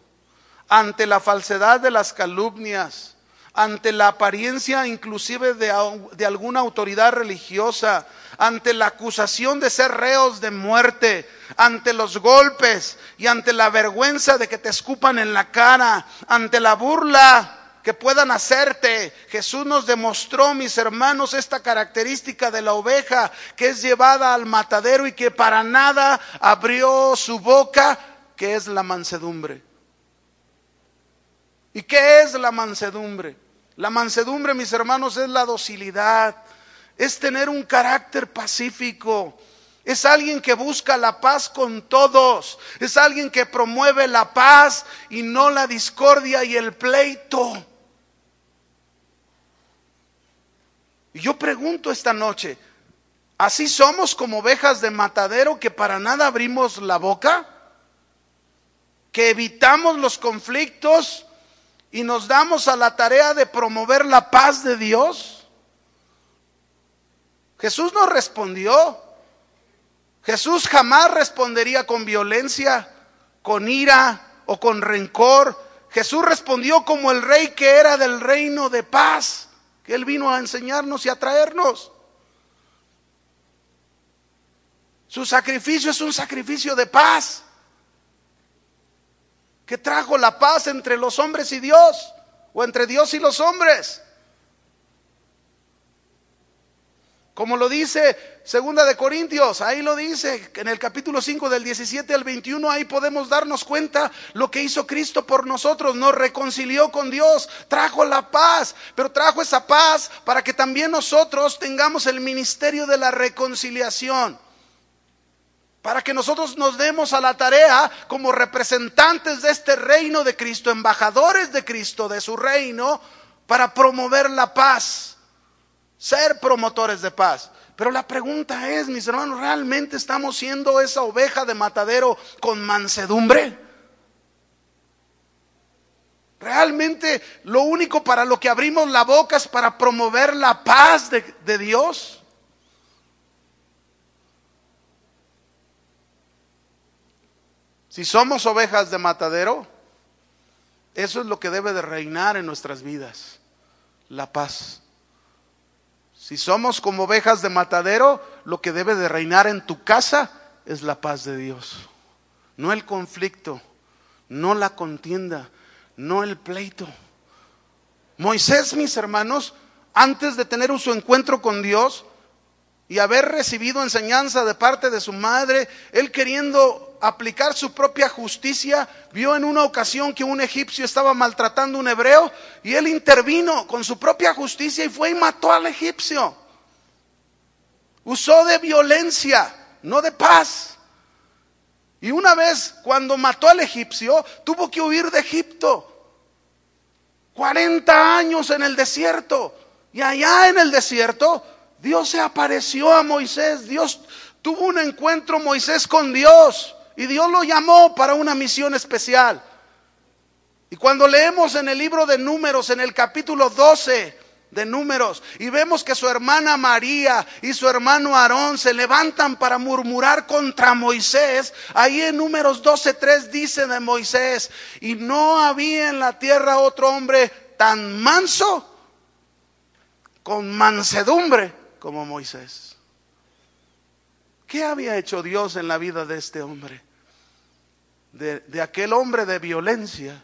ante la falsedad de las calumnias, ante la apariencia inclusive de, de, alguna autoridad religiosa, ante la acusación de ser reos de muerte, ante los golpes y ante la vergüenza de que te escupan en la cara, ante la burla que puedan hacerte. Jesús nos demostró, mis hermanos, esta característica de la oveja que es llevada al matadero y que para nada abrió su boca, que es la mansedumbre. ¿Y qué es la mansedumbre? La mansedumbre, mis hermanos, es la docilidad, es tener un carácter pacífico, es alguien que busca la paz con todos, es alguien que promueve la paz y no la discordia y el pleito. Y yo pregunto esta noche, ¿así somos como ovejas de matadero que para nada abrimos la boca? ¿Que evitamos los conflictos y nos damos a la tarea de promover la paz de Dios? Jesús no respondió. Jesús jamás respondería con violencia, con ira o con rencor. Jesús respondió como el rey que era del reino de paz, que él vino a enseñarnos y a traernos. Su sacrificio es un sacrificio de paz que trajo la paz entre los hombres y Dios, o entre Dios y los hombres. Como lo dice Segunda de Corintios, ahí lo dice, en el capítulo 5 del 17 al 21, ahí podemos darnos cuenta lo que hizo Cristo por nosotros, nos reconcilió con Dios, trajo la paz, pero trajo esa paz para que también nosotros tengamos el ministerio de la reconciliación para que nosotros nos demos a la tarea como representantes de este reino de Cristo, embajadores de Cristo, de su reino, para promover la paz, ser promotores de paz. Pero la pregunta es, mis hermanos, ¿realmente estamos siendo esa oveja de matadero con mansedumbre? ¿Realmente lo único para lo que abrimos la boca es para promover la paz de, de Dios? Si somos ovejas de matadero, eso es lo que debe de reinar en nuestras vidas, la paz. Si somos como ovejas de matadero, lo que debe de reinar en tu casa es la paz de Dios. No el conflicto, no la contienda, no el pleito. Moisés, mis hermanos, antes de tener su encuentro con Dios y haber recibido enseñanza de parte de su madre, él queriendo aplicar su propia justicia, vio en una ocasión que un egipcio estaba maltratando a un hebreo y él intervino con su propia justicia y fue y mató al egipcio. Usó de violencia, no de paz. Y una vez cuando mató al egipcio, tuvo que huir de Egipto. 40 años en el desierto. Y allá en el desierto, Dios se apareció a Moisés. Dios tuvo un encuentro Moisés con Dios. Y Dios lo llamó para una misión especial. Y cuando leemos en el libro de números, en el capítulo 12 de números, y vemos que su hermana María y su hermano Aarón se levantan para murmurar contra Moisés, ahí en números 12.3 dice de Moisés, y no había en la tierra otro hombre tan manso, con mansedumbre como Moisés. ¿Qué había hecho Dios en la vida de este hombre? De, aquel hombre de violencia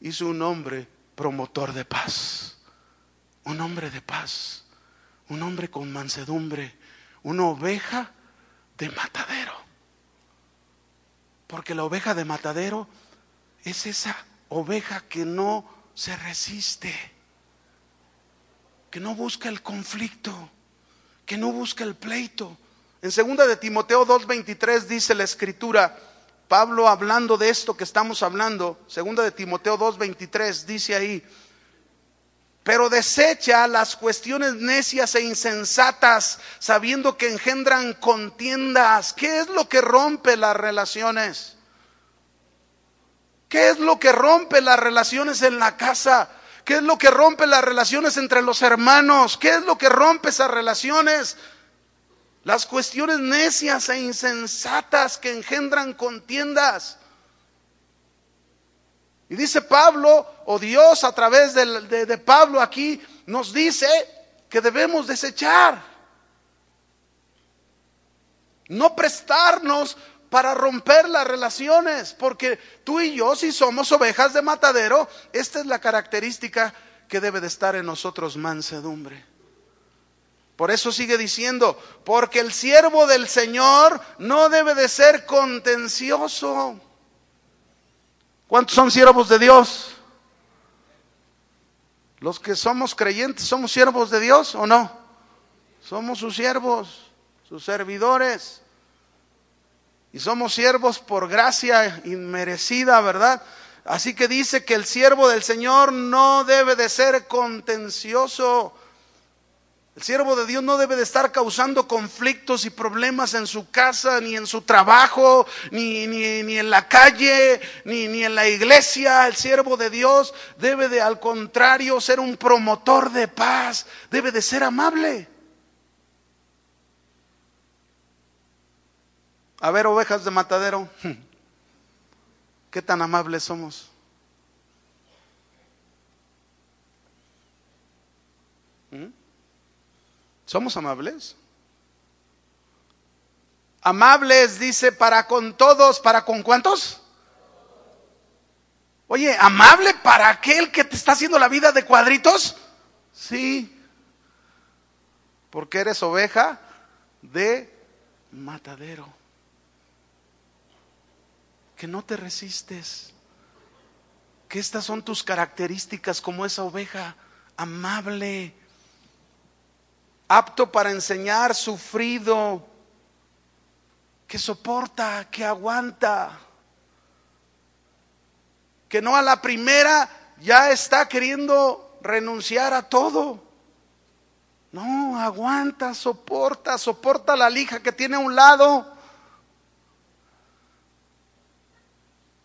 hizo un hombre promotor de paz. Un hombre de paz. Un hombre con mansedumbre. Una oveja de matadero. Porque la oveja de matadero es esa oveja que no se resiste, que no busca el conflicto, que no busca el pleito, en segunda de Timoteo 2:23 dice la escritura, Pablo hablando de esto que estamos hablando, segunda de Timoteo 2:23 dice ahí, pero desecha las cuestiones necias e insensatas, sabiendo que engendran contiendas. ¿Qué es lo que rompe las relaciones? ¿Qué es lo que rompe las relaciones en la casa? ¿Qué es lo que rompe las relaciones entre los hermanos? ¿Qué es lo que rompe esas relaciones? Las cuestiones necias e insensatas que engendran contiendas. Y dice Pablo, o Dios a través de, de Pablo aquí, nos dice que debemos desechar. No prestarnos para romper las relaciones, porque tú y yo, si somos ovejas de matadero, esta es la característica que debe de estar en nosotros, mansedumbre. Por eso sigue diciendo, porque el siervo del Señor no debe de ser contencioso. ¿Cuántos son siervos de Dios? Los que somos creyentes, ¿somos siervos de Dios o no? Somos sus siervos, sus servidores. Y somos siervos por gracia inmerecida, ¿verdad? Así que dice que el siervo del Señor no debe de ser contencioso. El siervo de Dios no debe de estar causando conflictos y problemas en su casa, ni en su trabajo, ni, ni, ni en la calle, ni, ni en la iglesia. El siervo de Dios debe de, al contrario, ser un promotor de paz, debe de ser amable. A ver, ovejas de matadero, ¿qué tan amables somos? ¿Somos amables? Amables, dice, para con todos, ¿para con cuántos? Oye, amable para aquel que te está haciendo la vida de cuadritos. Sí, porque eres oveja de matadero que no te resistes, que estas son tus características como esa oveja amable, apto para enseñar, sufrido, que soporta, que aguanta, que no a la primera ya está queriendo renunciar a todo. No, aguanta, soporta, soporta la lija que tiene a un lado.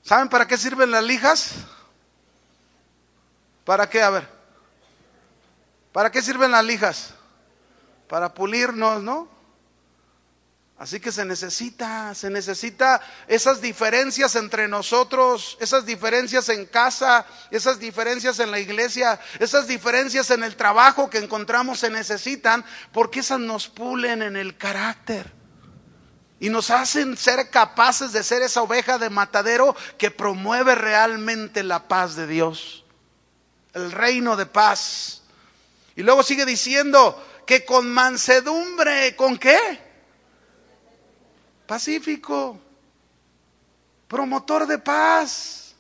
¿Saben para qué sirven las lijas? ¿Para qué? A ver. ¿Para qué sirven las lijas? Para pulirnos, ¿no? Así que se necesita, se necesita esas diferencias entre nosotros, esas diferencias en casa, esas diferencias en la iglesia, esas diferencias en el trabajo que encontramos se necesitan porque esas nos pulen en el carácter y nos hacen ser capaces de ser esa oveja de matadero que promueve realmente la paz de Dios, el reino de paz. Y luego sigue diciendo que con mansedumbre, ¿con qué? Pacífico, promotor de paz,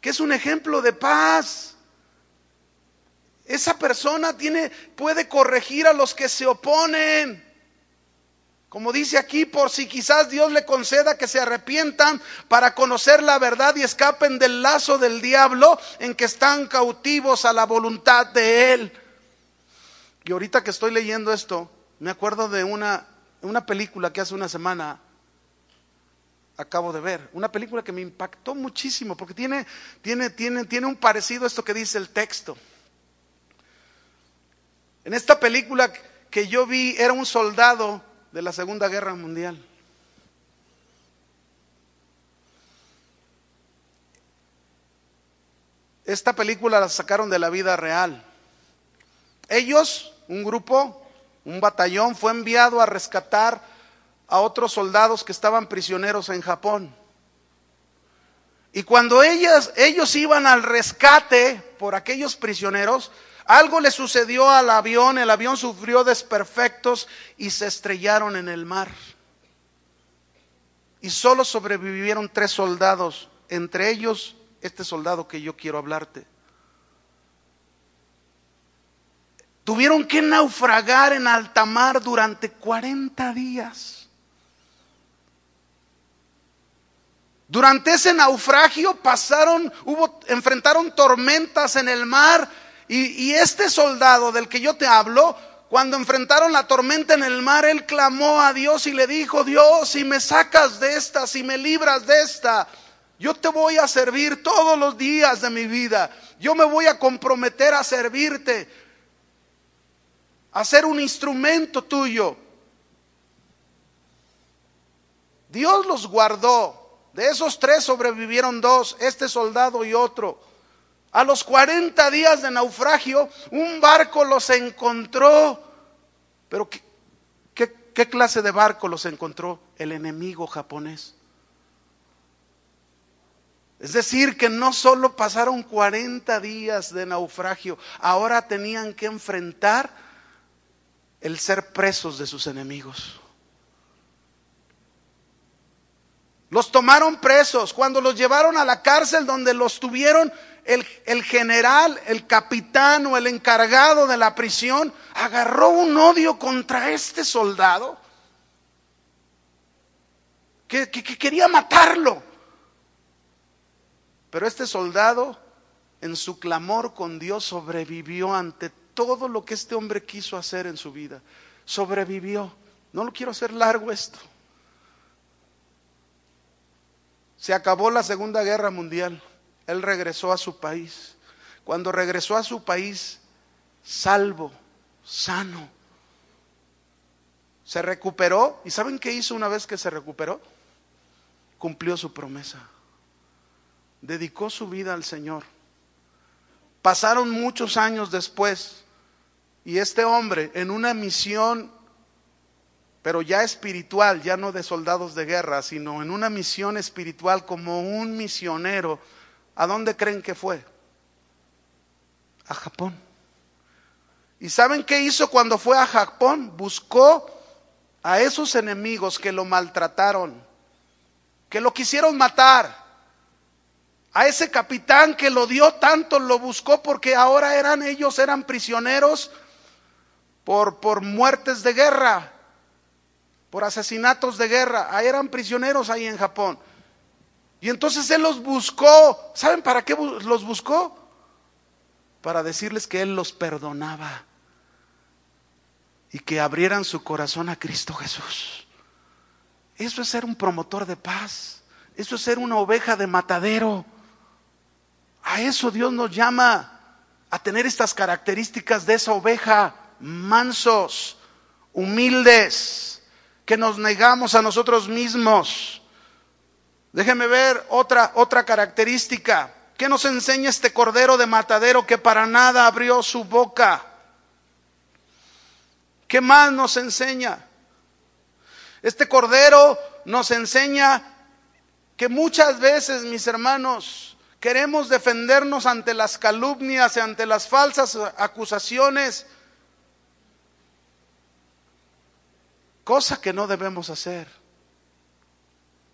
que es un ejemplo de paz. Esa persona tiene puede corregir a los que se oponen. Como dice aquí, por si quizás Dios le conceda que se arrepientan para conocer la verdad y escapen del lazo del diablo en que están cautivos a la voluntad de Él. Y ahorita que estoy leyendo esto, me acuerdo de una, una película que hace una semana acabo de ver, una película que me impactó muchísimo porque tiene, tiene, tiene, tiene un parecido a esto que dice el texto. En esta película que yo vi era un soldado de la Segunda Guerra Mundial. Esta película la sacaron de la vida real. Ellos, un grupo, un batallón, fue enviado a rescatar a otros soldados que estaban prisioneros en Japón. Y cuando ellos iban al rescate por aquellos prisioneros, algo le sucedió al avión, el avión sufrió desperfectos y se estrellaron en el mar. Y solo sobrevivieron tres soldados, entre ellos este soldado que yo quiero hablarte. Tuvieron que naufragar en alta mar durante 40 días. Durante ese naufragio pasaron, hubo, enfrentaron tormentas en el mar y, este soldado del que yo te hablo, cuando enfrentaron la tormenta en el mar, él clamó a Dios y le dijo, Dios, si me sacas de esta, si me libras de esta, yo te voy a servir todos los días de mi vida. Yo me voy a comprometer a servirte, a ser un instrumento tuyo. Dios los guardó De esos tres sobrevivieron dos, este soldado y otro. A los 40 días de naufragio, un barco los encontró. Pero ¿qué, qué, qué clase de barco los encontró? El enemigo japonés. Es decir, que no solo pasaron 40 días de naufragio, ahora tenían que enfrentar el ser presos de sus enemigos. Los tomaron presos. Cuando los llevaron a la cárcel donde los tuvieron, el, general, el capitán o el encargado de la prisión agarró un odio contra este soldado que, que, que quería matarlo. Pero este soldado, en su clamor con Dios, sobrevivió ante todo lo que este hombre quiso hacer en su vida. Sobrevivió. No lo quiero hacer largo esto. Se acabó la Segunda Guerra Mundial. Él regresó a su país. Cuando regresó a su país, salvo, sano, se recuperó. ¿Y saben qué hizo una vez que se recuperó? Cumplió su promesa. Dedicó su vida al Señor. Pasaron muchos años después y este hombre en una misión pero ya espiritual, ya no de soldados de guerra, sino en una misión espiritual como un misionero. ¿A dónde creen que fue? A Japón. ¿Y saben qué hizo cuando fue a Japón? Buscó a esos enemigos que lo maltrataron, que lo quisieron matar. A ese capitán que lo dio tanto, lo buscó porque ahora eran ellos, eran prisioneros por, por muertes de guerra por asesinatos de guerra. Ahí eran prisioneros ahí en Japón. Y entonces él los buscó. ¿Saben para qué los buscó? Para decirles que él los perdonaba y que abrieran su corazón a Cristo Jesús. Eso es ser un promotor de paz. Eso es ser una oveja de matadero. A eso Dios nos llama a tener estas características de esa oveja, mansos, humildes, que nos negamos a nosotros mismos. Déjeme ver otra, otra característica. ¿Qué nos enseña este cordero de matadero que para nada abrió su boca? ¿Qué más nos enseña? Este cordero nos enseña que muchas veces, mis hermanos, queremos defendernos ante las calumnias y ante las falsas acusaciones cosa que no debemos hacer.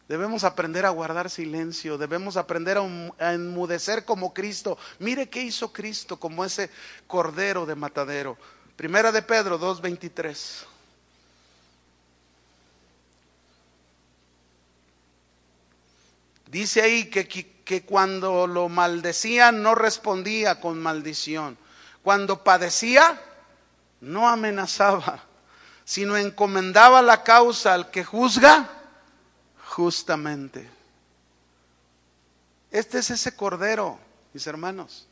Debemos aprender a guardar silencio, debemos aprender a enmudecer como Cristo. Mire qué hizo Cristo como ese cordero de matadero. Primera de Pedro 2.23. Dice ahí que, que, cuando lo maldecían no respondía con maldición. Cuando padecía, no amenazaba sino encomendaba la causa al que juzga justamente. Este es ese cordero, mis hermanos,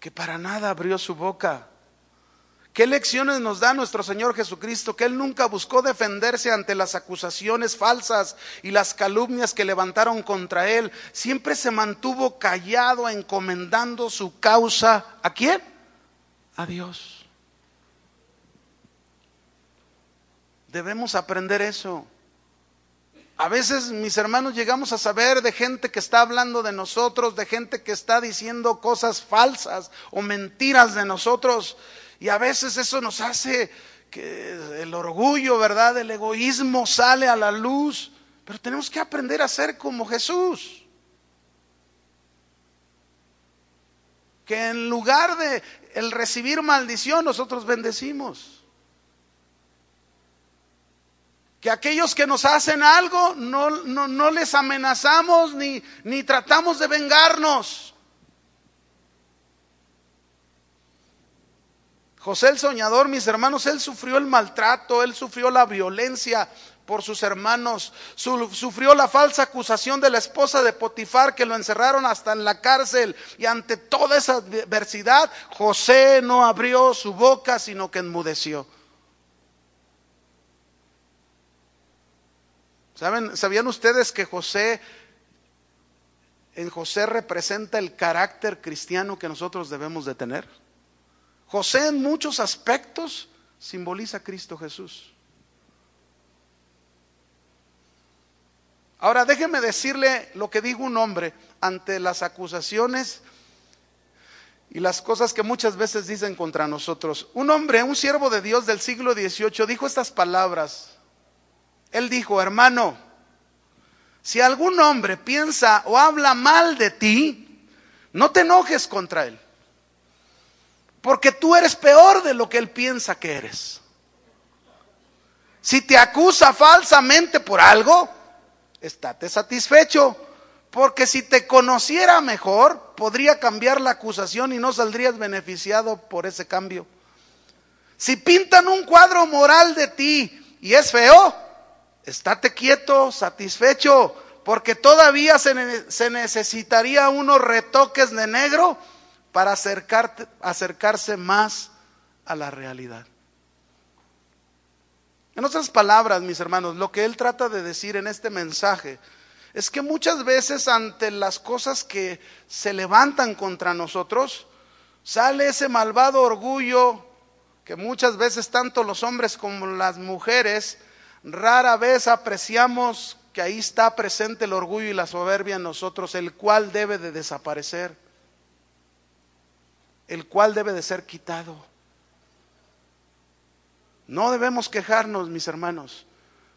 que para nada abrió su boca. ¿Qué lecciones nos da nuestro Señor Jesucristo? Que Él nunca buscó defenderse ante las acusaciones falsas y las calumnias que levantaron contra Él. Siempre se mantuvo callado, encomendando su causa. ¿A quién? A Dios. Debemos aprender eso. A veces, mis hermanos, llegamos a saber de gente que está hablando de nosotros, de gente que está diciendo cosas falsas o mentiras de nosotros. Y a veces eso nos hace que el orgullo, ¿verdad? El egoísmo sale a la luz. Pero tenemos que aprender a ser como Jesús. Que en lugar de el recibir maldición, nosotros bendecimos que aquellos que nos hacen algo no, no, les amenazamos ni, ni tratamos de vengarnos. José el soñador, mis hermanos, él sufrió el maltrato, él sufrió la violencia por sus hermanos, sufrió la falsa acusación de la esposa de Potifar que lo encerraron hasta en la cárcel y ante toda esa adversidad José no abrió su boca sino que enmudeció. ¿Saben, ¿Sabían ustedes que José, en José representa el carácter cristiano que nosotros debemos de tener? José en muchos aspectos simboliza a Cristo Jesús. Ahora déjeme decirle lo que dijo un hombre ante las acusaciones y las cosas que muchas veces dicen contra nosotros. Un hombre, un siervo de Dios del siglo XVIII, dijo estas palabras. Él dijo, hermano, si algún hombre piensa o habla mal de ti, no te enojes contra él, porque tú eres peor de lo que él piensa que eres. Si te acusa falsamente por algo, estate satisfecho, porque si te conociera mejor, podría cambiar la acusación y no saldrías beneficiado por ese cambio. Si pintan un cuadro moral de ti y es feo, estate quieto, satisfecho, porque todavía se, se necesitaría unos retoques de negro para acercarse más a la realidad. En otras palabras, mis hermanos, lo que él trata de decir en este mensaje es que muchas veces ante las cosas que se levantan contra nosotros, sale ese malvado orgullo que muchas veces tanto los hombres como las mujeres rara vez apreciamos que ahí está presente el orgullo y la soberbia en nosotros, el cual debe de desaparecer, el cual debe de ser quitado. No debemos quejarnos, mis hermanos.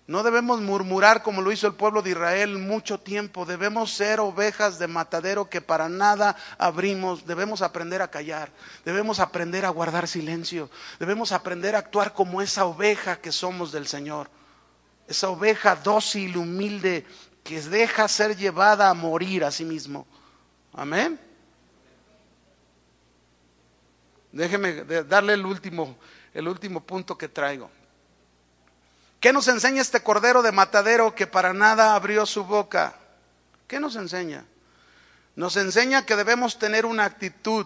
No debemos murmurar como lo hizo el pueblo de Israel mucho tiempo. Debemos ser ovejas de matadero que para nada abrimos. Debemos aprender a callar. Debemos aprender a guardar silencio. Debemos aprender a actuar como esa oveja que somos del Señor. Esa oveja dócil, humilde, que deja ser llevada a morir a sí mismo. Amén. Déjeme darle el último el último punto que traigo. ¿Qué nos enseña este cordero de matadero que para nada abrió su boca? ¿Qué nos enseña? Nos enseña que debemos tener una actitud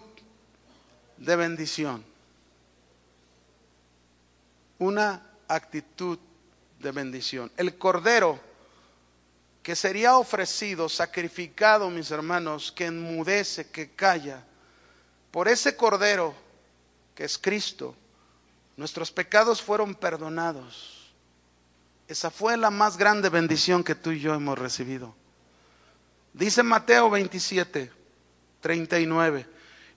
de bendición. Una actitud de bendición. El cordero que sería ofrecido, sacrificado, mis hermanos, que enmudece, que calla, por ese cordero que es Cristo, Nuestros pecados fueron perdonados. Esa fue la más grande bendición que tú y yo hemos recibido. Dice Mateo 27, 39.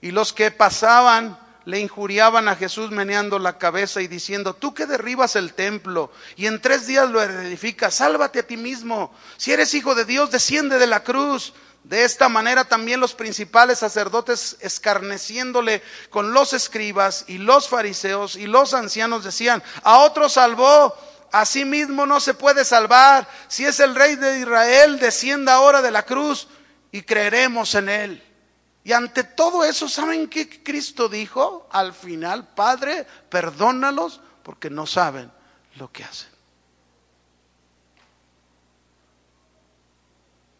Y los que pasaban le injuriaban a Jesús meneando la cabeza y diciendo, tú que derribas el templo y en tres días lo edificas, sálvate a ti mismo. Si eres hijo de Dios, desciende de la cruz. De esta manera también los principales sacerdotes, escarneciéndole con los escribas y los fariseos y los ancianos, decían, a otro salvó, a sí mismo no se puede salvar. Si es el rey de Israel, descienda ahora de la cruz y creeremos en él. Y ante todo eso, ¿saben qué Cristo dijo? Al final, Padre, perdónalos porque no saben lo que hacen.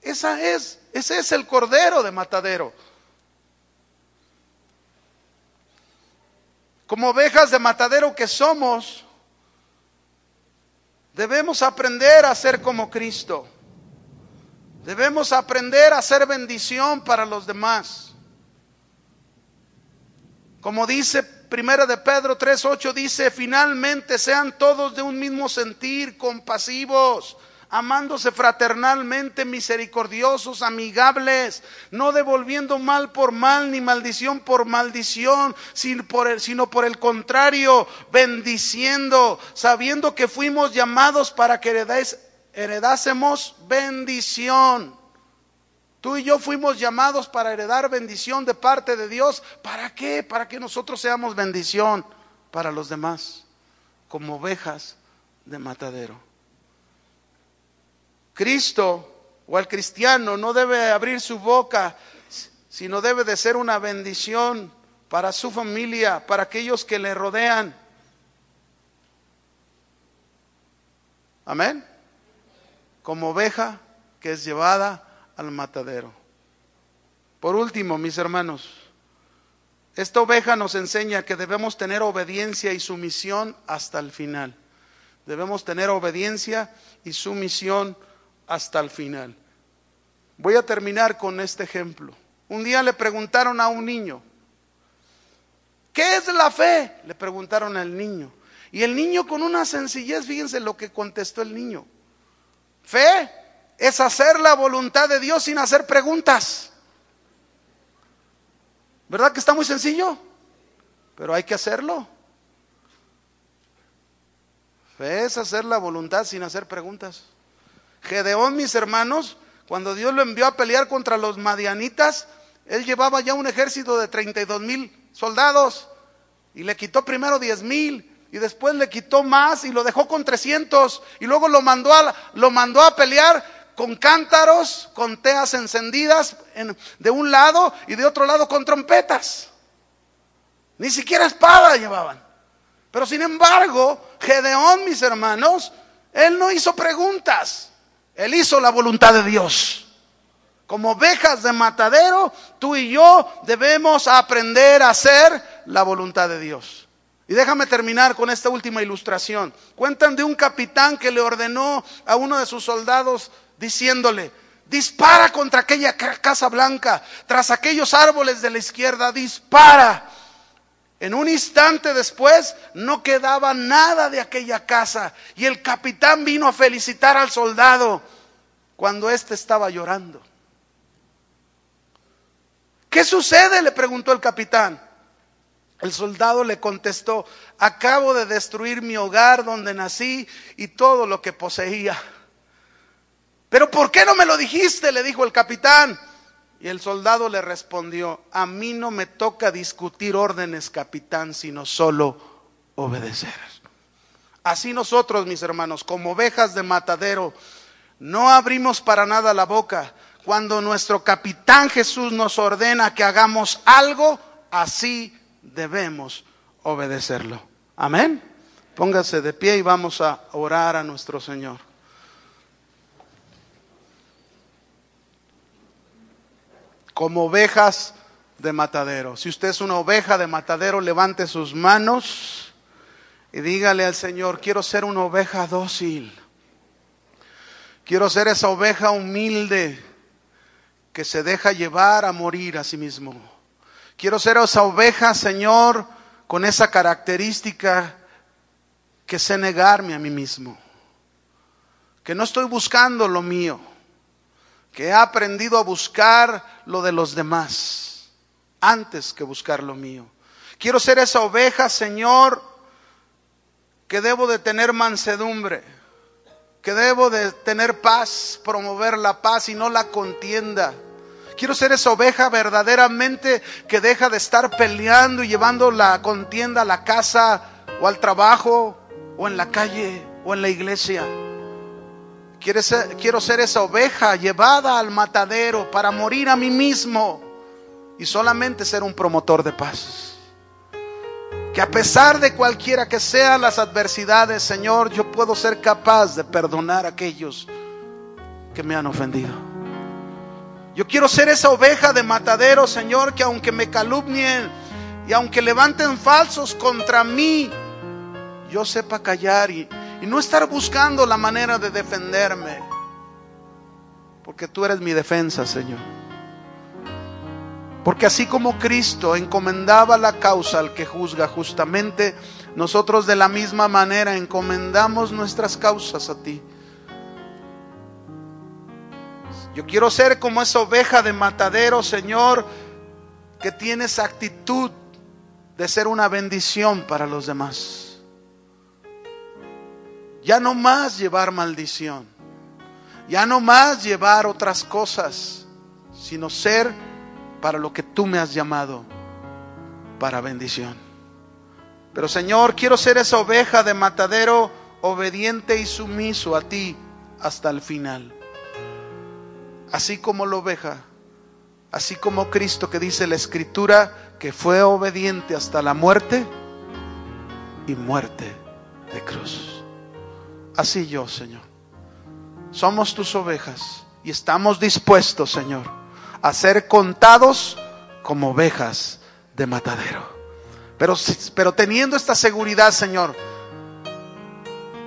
Esa es, ese es el cordero de matadero. Como ovejas de matadero que somos, debemos aprender a ser como Cristo. Debemos aprender a ser bendición para los demás. Como dice Primera de Pedro 3:8 dice, finalmente sean todos de un mismo sentir, compasivos, amándose fraternalmente, misericordiosos, amigables, no devolviendo mal por mal ni maldición por maldición, sino por el, sino por el contrario, bendiciendo, sabiendo que fuimos llamados para que heredásemos bendición. Tú y yo fuimos llamados para heredar bendición de parte de Dios. ¿Para qué? Para que nosotros seamos bendición para los demás, como ovejas de matadero. Cristo o el cristiano no debe abrir su boca, sino debe de ser una bendición para su familia, para aquellos que le rodean. Amén. Como oveja que es llevada al matadero. Por último, mis hermanos, esta oveja nos enseña que debemos tener obediencia y sumisión hasta el final. Debemos tener obediencia y sumisión hasta el final. Voy a terminar con este ejemplo. Un día le preguntaron a un niño, ¿qué es la fe? Le preguntaron al niño. Y el niño con una sencillez, fíjense lo que contestó el niño. Fe es hacer la voluntad de Dios sin hacer preguntas. ¿Verdad que está muy sencillo? Pero hay que hacerlo. Fe es hacer la voluntad sin hacer preguntas. Gedeón, mis hermanos, cuando Dios lo envió a pelear contra los madianitas, él llevaba ya un ejército de 32 mil soldados y le quitó primero 10 mil y después le quitó más y lo dejó con 300 y luego lo mandó a, lo mandó a pelear con cántaros, con teas encendidas de un lado y de otro lado con trompetas. Ni siquiera espada llevaban. Pero sin embargo, Gedeón, mis hermanos, él no hizo preguntas. Él hizo la voluntad de Dios. Como ovejas de matadero, tú y yo debemos aprender a hacer la voluntad de Dios. Y déjame terminar con esta última ilustración. Cuentan de un capitán que le ordenó a uno de sus soldados diciéndole, dispara contra aquella casa blanca, tras aquellos árboles de la izquierda, dispara. En un instante después no quedaba nada de aquella casa y el capitán vino a felicitar al soldado cuando éste estaba llorando. ¿Qué sucede? le preguntó el capitán. El soldado le contestó, acabo de destruir mi hogar donde nací y todo lo que poseía. Pero ¿por qué no me lo dijiste? le dijo el capitán. Y el soldado le respondió, a mí no me toca discutir órdenes, capitán, sino solo obedecer. Así nosotros, mis hermanos, como ovejas de matadero, no abrimos para nada la boca. Cuando nuestro capitán Jesús nos ordena que hagamos algo, así debemos obedecerlo. Amén. Póngase de pie y vamos a orar a nuestro Señor. Como ovejas de matadero. Si usted es una oveja de matadero, levante sus manos y dígale al Señor, quiero ser una oveja dócil. Quiero ser esa oveja humilde que se deja llevar a morir a sí mismo. Quiero ser esa oveja, Señor, con esa característica que sé negarme a mí mismo. Que no estoy buscando lo mío que he aprendido a buscar lo de los demás antes que buscar lo mío. Quiero ser esa oveja, Señor, que debo de tener mansedumbre, que debo de tener paz, promover la paz y no la contienda. Quiero ser esa oveja verdaderamente que deja de estar peleando y llevando la contienda a la casa o al trabajo o en la calle o en la iglesia quiero ser esa oveja llevada al matadero para morir a mí mismo y solamente ser un promotor de paz. Que a pesar de cualquiera que sean las adversidades, Señor, yo puedo ser capaz de perdonar a aquellos que me han ofendido. Yo quiero ser esa oveja de matadero, Señor, que aunque me calumnien y aunque levanten falsos contra mí, yo sepa callar y, y no estar buscando la manera de defenderme. Porque tú eres mi defensa, Señor. Porque así como Cristo encomendaba la causa al que juzga justamente, nosotros de la misma manera encomendamos nuestras causas a ti. Yo quiero ser como esa oveja de matadero, Señor, que tiene esa actitud de ser una bendición para los demás. Ya no más llevar maldición. Ya no más llevar otras cosas, sino ser para lo que tú me has llamado, para bendición. Pero Señor, quiero ser esa oveja de matadero obediente y sumiso a ti hasta el final. Así como la oveja, así como Cristo que dice la escritura que fue obediente hasta la muerte y muerte de cruz. Así yo, Señor. Somos tus ovejas y estamos dispuestos, Señor, a ser contados como ovejas de matadero. Pero, pero teniendo esta seguridad, Señor,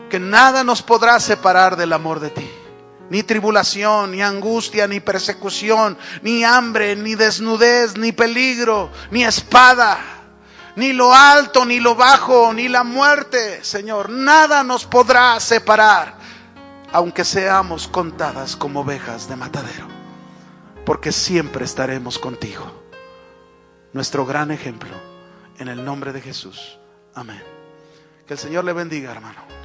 que nada nos podrá separar del amor de ti. Ni tribulación, ni angustia, ni persecución, ni hambre, ni desnudez, ni peligro, ni espada, ni lo alto, ni lo bajo, ni la muerte, Señor. Nada nos podrá separar, aunque seamos contadas como ovejas de matadero, porque siempre estaremos contigo. Nuestro gran ejemplo, en el nombre de Jesús. Amén. Que el Señor le bendiga, hermano.